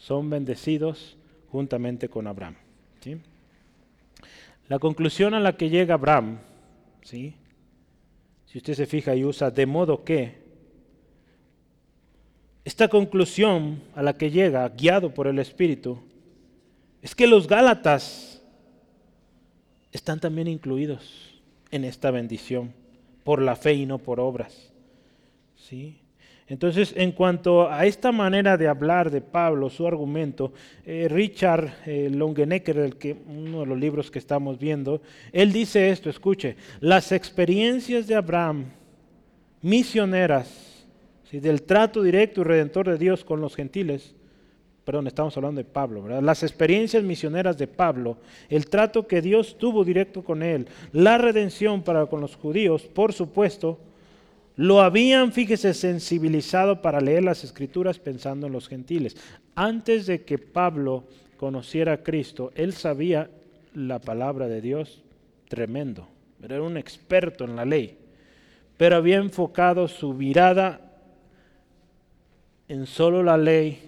son bendecidos juntamente con Abraham. La conclusión a la que llega Abraham, ¿sí? si usted se fija y usa de modo que, esta conclusión a la que llega, guiado por el Espíritu, es que los Gálatas están también incluidos en esta bendición, por la fe y no por obras. ¿Sí? Entonces, en cuanto a esta manera de hablar de Pablo, su argumento, eh, Richard eh, Longenecker, el que, uno de los libros que estamos viendo, él dice esto, escuche, las experiencias de Abraham, misioneras, del trato directo y redentor de Dios con los gentiles, perdón, estamos hablando de Pablo, ¿verdad? Las experiencias misioneras de Pablo, el trato que Dios tuvo directo con él, la redención para con los judíos, por supuesto, lo habían, fíjese, sensibilizado para leer las escrituras pensando en los gentiles. Antes de que Pablo conociera a Cristo, él sabía la palabra de Dios tremendo, era un experto en la ley, pero había enfocado su mirada en solo la ley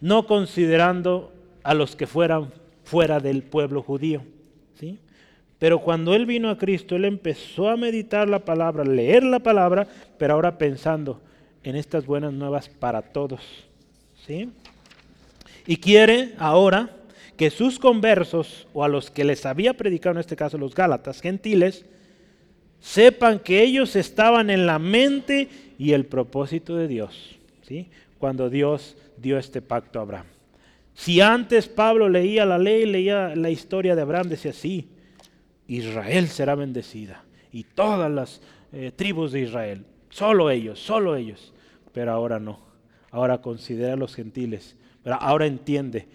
no considerando a los que fueran fuera del pueblo judío. Pero cuando él vino a Cristo, él empezó a meditar la palabra, leer la palabra, pero ahora pensando en estas buenas nuevas para todos. ¿sí? Y quiere ahora que sus conversos, o a los que les había predicado en este caso los Gálatas gentiles, sepan que ellos estaban en la mente y el propósito de Dios. ¿sí? Cuando Dios dio este pacto a Abraham. Si antes Pablo leía la ley, leía la historia de Abraham, decía, sí, Israel será bendecida y todas las eh, tribus de Israel, solo ellos, solo ellos. Pero ahora no, ahora considera a los gentiles, pero ahora entiende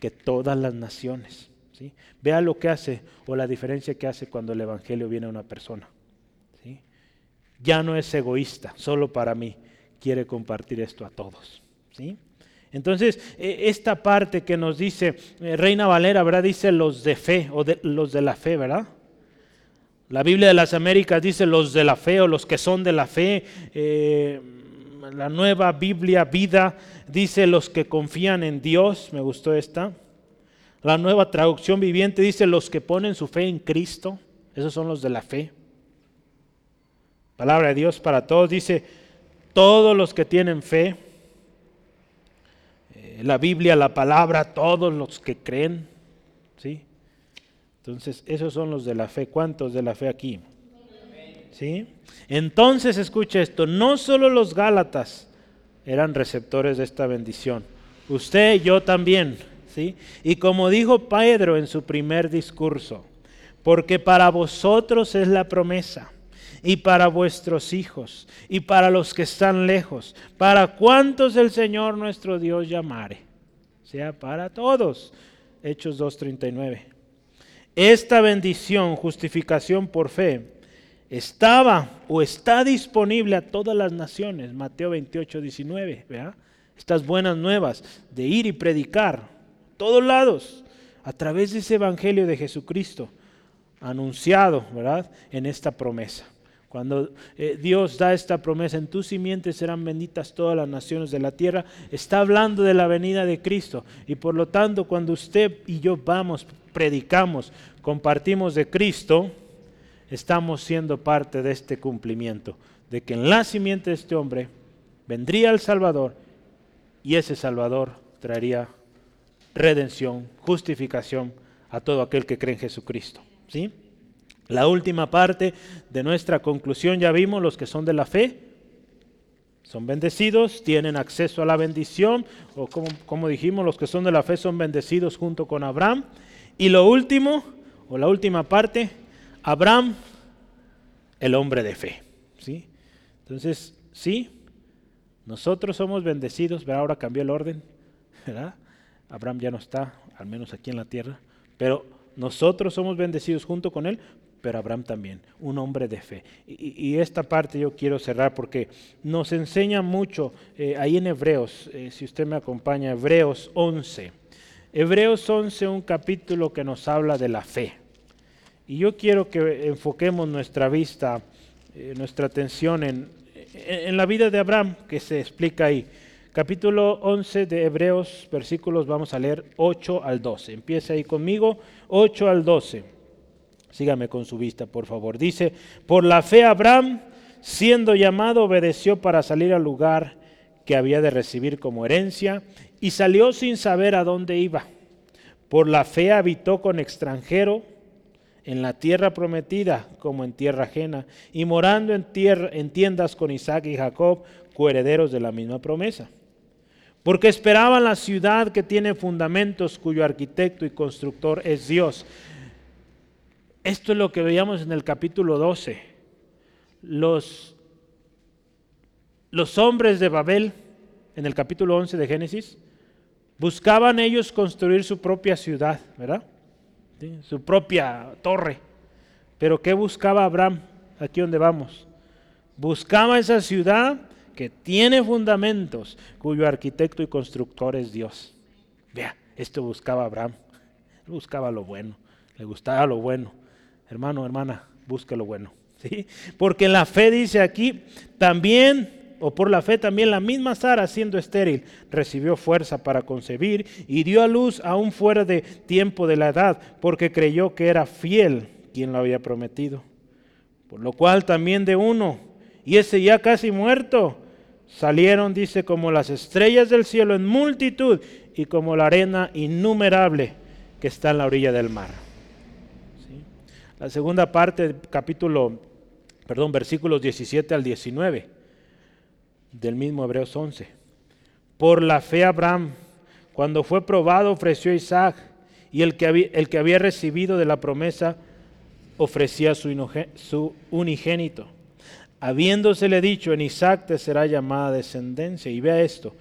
que todas las naciones. ¿sí? Vea lo que hace o la diferencia que hace cuando el Evangelio viene a una persona. ¿sí? Ya no es egoísta, solo para mí, quiere compartir esto a todos. ¿sí? Entonces, e, esta parte que nos dice eh, Reina Valera, ¿verdad? Dice los de fe o los de la fe, ¿verdad? La Biblia de las Américas dice los de la fe o los que son de la fe. Eh, la nueva Biblia vida dice los que confían en Dios. Me gustó esta. La nueva traducción viviente dice los que ponen su fe en Cristo. Esos son los de la fe. Palabra de Dios para todos dice todos los que tienen fe la Biblia, la palabra, todos los que creen. Entonces, esos son los de la fe. ¿Cuántos de la fe aquí? ¿Sí? Entonces, escucha esto, no solo los Gálatas eran receptores de esta bendición. Usted y yo también, ¿sí? Y como dijo Pedro en su primer discurso, porque para vosotros es la promesa y para vuestros hijos y para los que están lejos, para cuantos el Señor nuestro Dios llamare, sea para todos. Hechos 2.39. Esta bendición, justificación por fe, estaba o está disponible a todas las naciones. Mateo 28, 19. Estas buenas nuevas de ir y predicar, todos lados, a través de ese evangelio de Jesucristo, anunciado, ¿verdad? En esta promesa. Cuando eh, Dios da esta promesa, en tus simientes serán benditas todas las naciones de la tierra, está hablando de la venida de Cristo. Y por lo tanto, cuando usted y yo vamos, predicamos, compartimos de Cristo, estamos siendo parte de este cumplimiento, de que en la simiente de este hombre vendría el Salvador y ese Salvador traería redención, justificación a todo aquel que cree en Jesucristo. ¿sí? La última parte de nuestra conclusión ya vimos, los que son de la fe son bendecidos, tienen acceso a la bendición, o como, como dijimos, los que son de la fe son bendecidos junto con Abraham. Y lo último, o la última parte, Abraham, el hombre de fe. ¿sí? Entonces, sí, nosotros somos bendecidos, pero ahora cambió el orden. Abraham ya no está, al menos aquí en la tierra, pero nosotros somos bendecidos junto con él, pero Abraham también, un hombre de fe. Y, esta parte yo quiero cerrar porque nos enseña mucho eh, ahí en Hebreos, eh, si usted me acompaña, Hebreos 11. Hebreos 11, un capítulo que nos habla de la fe. Y yo quiero que enfoquemos nuestra vista, eh, nuestra atención en, en, la vida de Abraham, que se explica ahí. Capítulo 11 de Hebreos, versículos, vamos a leer 8 al 12. Empieza ahí conmigo, 8 al 12. Sígame con su vista, por favor. Dice, por la fe Abraham, siendo llamado, obedeció para salir al lugar que había de recibir como herencia y salió sin saber a dónde iba. Por la fe habitó con extranjero en la tierra prometida como en tierra ajena, y morando en, tierra, en tiendas con Isaac y Jacob, coherederos de la misma promesa. Porque esperaban la ciudad que tiene fundamentos, cuyo arquitecto y constructor es Dios. Esto es lo que veíamos en el capítulo 12. Los, hombres de Babel, en el capítulo 11 de Génesis, buscaban ellos construir su propia ciudad, ¿verdad? su propia torre. Pero ¿qué buscaba Abraham aquí donde vamos? Buscaba esa ciudad que tiene fundamentos, cuyo arquitecto y constructor es Dios. Vea, esto buscaba Abraham. buscaba lo bueno, le gustaba lo bueno. Hermano, hermana, busque lo bueno. ¿sí? Porque la fe dice aquí, también o por la fe también la misma Sara, siendo estéril, recibió fuerza para concebir y dio a luz aún fuera de tiempo de la edad, porque creyó que era fiel quien lo había prometido. Por lo cual también de uno, y ese ya casi muerto, salieron, dice, como las estrellas del cielo en multitud y como la arena innumerable que está en la orilla del mar. La segunda parte capítulo, perdón, versículos 17 al 19 del mismo Hebreos 11. Por la fe Abraham, cuando fue probado, ofreció a Isaac, y el que había, el que había recibido de la promesa ofrecía su, su unigénito. Habiéndosele dicho, en Isaac te será llamada descendencia. Y vea esto,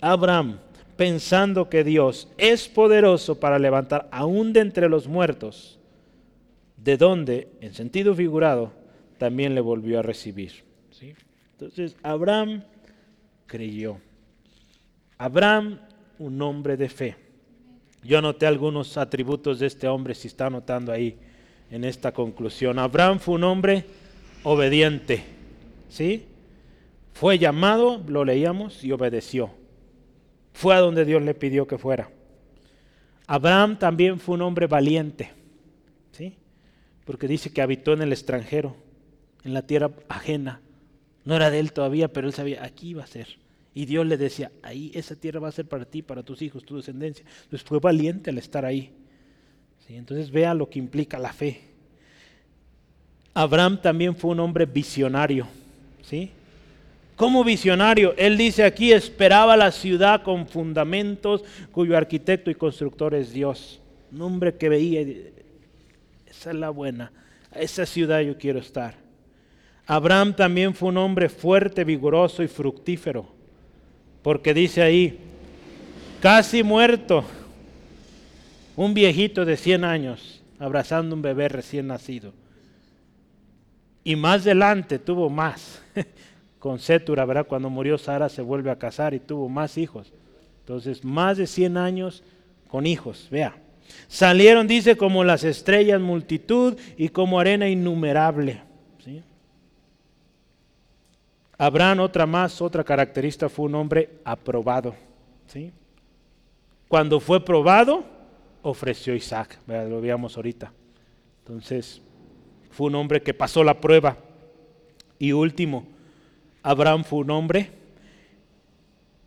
Abraham, pensando que Dios es poderoso para levantar aún de entre los muertos, de donde, en sentido figurado, también le volvió a recibir. ¿sí? Entonces, Abraham creyó. Abraham, un hombre de fe. Yo anoté algunos atributos de este hombre, si está anotando ahí en esta conclusión. Abraham fue un hombre obediente. ¿Sí? Fue llamado, lo leíamos, y obedeció. Fue a donde Dios le pidió que fuera. Abraham también fue un hombre valiente. ¿Sí? Porque dice que habitó en el extranjero, en la tierra ajena. No era de él todavía, pero él sabía, aquí iba a ser. Y Dios le decía, ahí esa tierra va a ser para ti, para tus hijos, tu descendencia. Entonces fue valiente al estar ahí. Entonces vea lo que implica la fe. Abraham también fue un hombre visionario. ¿sí? Como visionario, él dice aquí, esperaba la ciudad con fundamentos cuyo arquitecto y constructor es Dios. Un hombre que veía, esa es la buena, a esa ciudad yo quiero estar. Abraham también fue un hombre fuerte, vigoroso y fructífero, porque dice ahí, casi muerto, un viejito de 100 años abrazando un bebé recién nacido. Y más adelante tuvo más. Con Setura, ¿verdad? Cuando murió Sara se vuelve a casar y tuvo más hijos. Entonces, más de 100 años con hijos. Vea. Salieron, dice, como las estrellas multitud y como arena innumerable. ¿sí? Abraham, otra más, otra característica, fue un hombre aprobado. ¿sí? Cuando fue probado, ofreció Isaac, lo veíamos ahorita. Entonces, fue un hombre que pasó la prueba. Y último, Abraham fue un hombre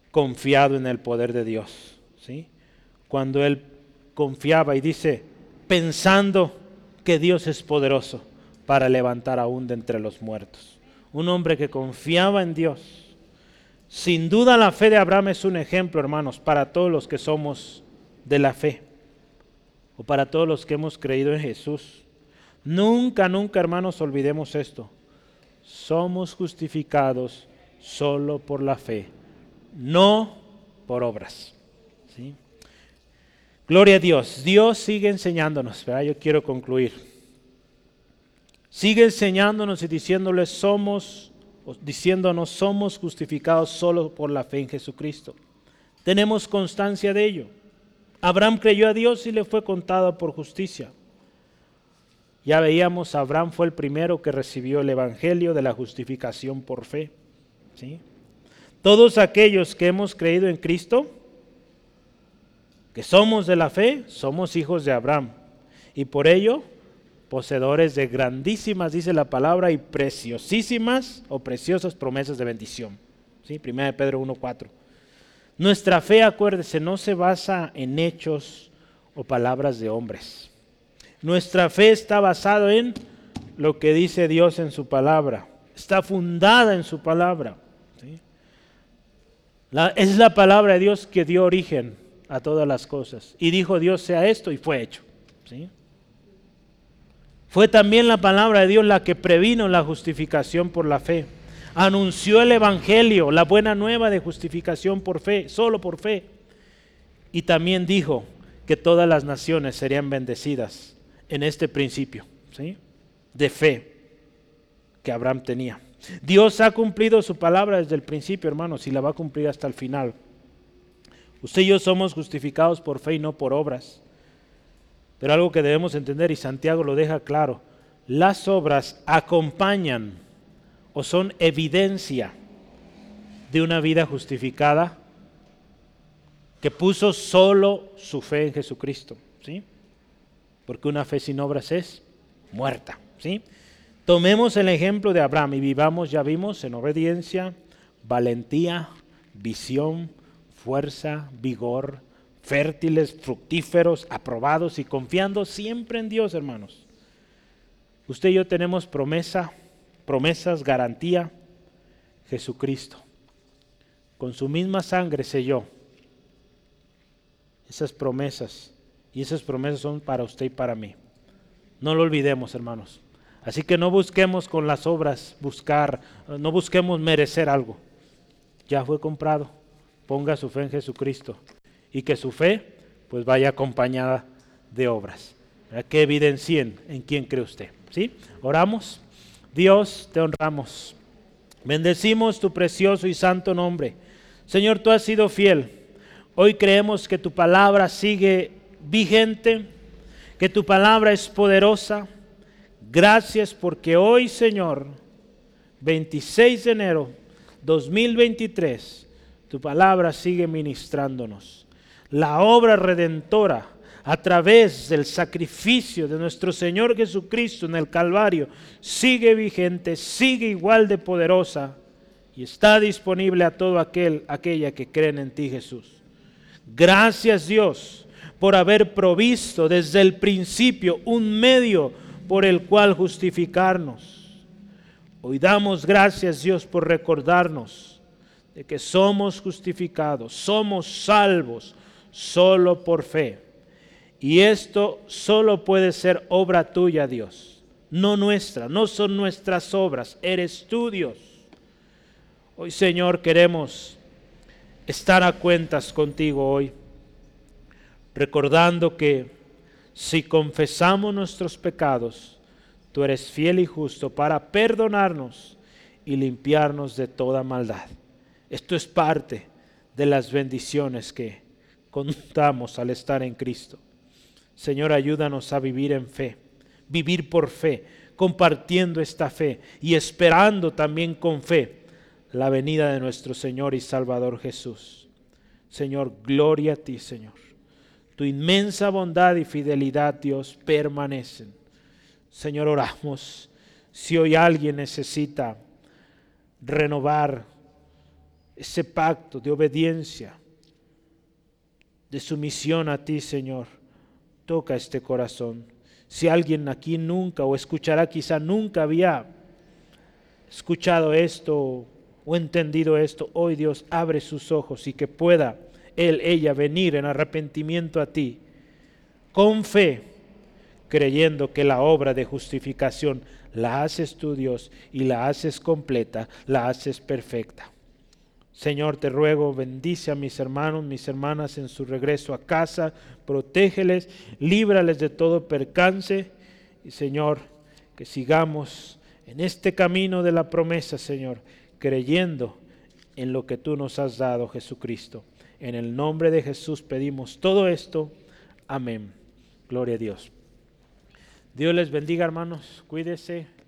confiado en el poder de Dios. ¿sí? Cuando él confiaba y dice, pensando que Dios es poderoso para levantar aún de entre los muertos. Un hombre que confiaba en Dios. Sin duda la fe de Abraham es un ejemplo, hermanos, para todos los que somos de la fe o para todos los que hemos creído en Jesús. Nunca, nunca, hermanos, olvidemos esto. Somos justificados solo por la fe, no por obras. Gloria a Dios. Dios sigue enseñándonos, ¿verdad? Yo quiero concluir. Sigue enseñándonos y diciéndoles somos, diciéndonos somos justificados solo por la fe en Jesucristo. Tenemos constancia de ello. Abraham creyó a Dios y le fue contado por justicia. Ya veíamos, Abraham fue el primero que recibió el Evangelio de la justificación por fe. ¿sí? Todos aquellos que hemos creído en Cristo, que somos de la fe, somos hijos de Abraham. Y por ello, poseedores de grandísimas, dice la palabra, y preciosísimas o preciosas promesas de bendición. ¿sí? Primera de Pedro 1.4. Nuestra fe, acuérdese, no se basa en hechos o palabras de hombres. Nuestra fe está basada en lo que dice Dios en su palabra. Está fundada en su palabra. es la palabra de Dios que dio origen a todas las cosas. Y dijo Dios sea esto y fue hecho. Fue también la palabra de Dios la que previno la justificación por la fe anunció el Evangelio, la buena nueva de justificación por fe, solo por fe. Y también dijo que todas las naciones serían bendecidas en este principio ¿sí? de fe que Abraham tenía. Dios ha cumplido su palabra desde el principio, hermanos, y la va a cumplir hasta el final. Usted y yo somos justificados por fe y no por obras. Pero algo que debemos entender, y Santiago lo deja claro, las obras acompañan o son evidencia de una vida justificada que puso solo su fe en Jesucristo, ¿sí? Porque una fe sin obras es muerta, ¿sí? Tomemos el ejemplo de Abraham y vivamos, ya vimos, en obediencia, valentía, visión, fuerza, vigor, fértiles, fructíferos, aprobados y confiando siempre en Dios, hermanos. Usted y yo tenemos promesa promesas, garantía, Jesucristo. Con su misma sangre selló esas promesas. Y esas promesas son para usted y para mí. No lo olvidemos, hermanos. Así que no busquemos con las obras buscar, no busquemos merecer algo. Ya fue comprado. Ponga su fe en Jesucristo. Y que su fe pues vaya acompañada de obras. Que evidencien en quién cree usted. ¿Sí? Oramos. Dios, te honramos. Bendecimos tu precioso y santo nombre. Señor, tú has sido fiel. Hoy creemos que tu palabra sigue vigente, que tu palabra es poderosa. Gracias porque hoy, Señor, 26 de enero 2023, tu palabra sigue ministrándonos. La obra redentora a través del sacrificio de nuestro Señor Jesucristo en el Calvario sigue vigente, sigue igual de poderosa y está disponible a todo aquel, aquella que creen en ti Jesús. Gracias Dios por haber provisto desde el principio un medio por el cual justificarnos. Hoy damos gracias Dios por recordarnos de que somos justificados, somos salvos solo por fe. Y esto solo puede ser obra tuya, Dios, no nuestra, no son nuestras obras, eres tú, Dios. Hoy, Señor, queremos estar a cuentas contigo hoy, recordando que si confesamos nuestros pecados, tú eres fiel y justo para perdonarnos y limpiarnos de toda maldad. Esto es parte de las bendiciones que contamos al estar en Cristo. Señor, ayúdanos a vivir en fe, vivir por fe, compartiendo esta fe y esperando también con fe la venida de nuestro Señor y Salvador Jesús. Señor, gloria a ti, Señor. Tu inmensa bondad y fidelidad, Dios, permanecen. Señor, oramos. Si hoy alguien necesita renovar ese pacto de obediencia, de sumisión a ti, Señor, toca este corazón. Si alguien aquí nunca o escuchará quizá nunca había escuchado esto o entendido esto, hoy Dios abre sus ojos y que pueda él, ella venir en arrepentimiento a ti, con fe, creyendo que la obra de justificación la haces tú Dios y la haces completa, la haces perfecta. Señor, te ruego, bendice a mis hermanos, mis hermanas en su regreso a casa, protégeles, líbrales de todo percance y Señor, que sigamos en este camino de la promesa, Señor, creyendo en lo que tú nos has dado, Jesucristo. En el nombre de Jesús pedimos todo esto. Amén. Gloria a Dios. Dios les bendiga, hermanos. Cuídese.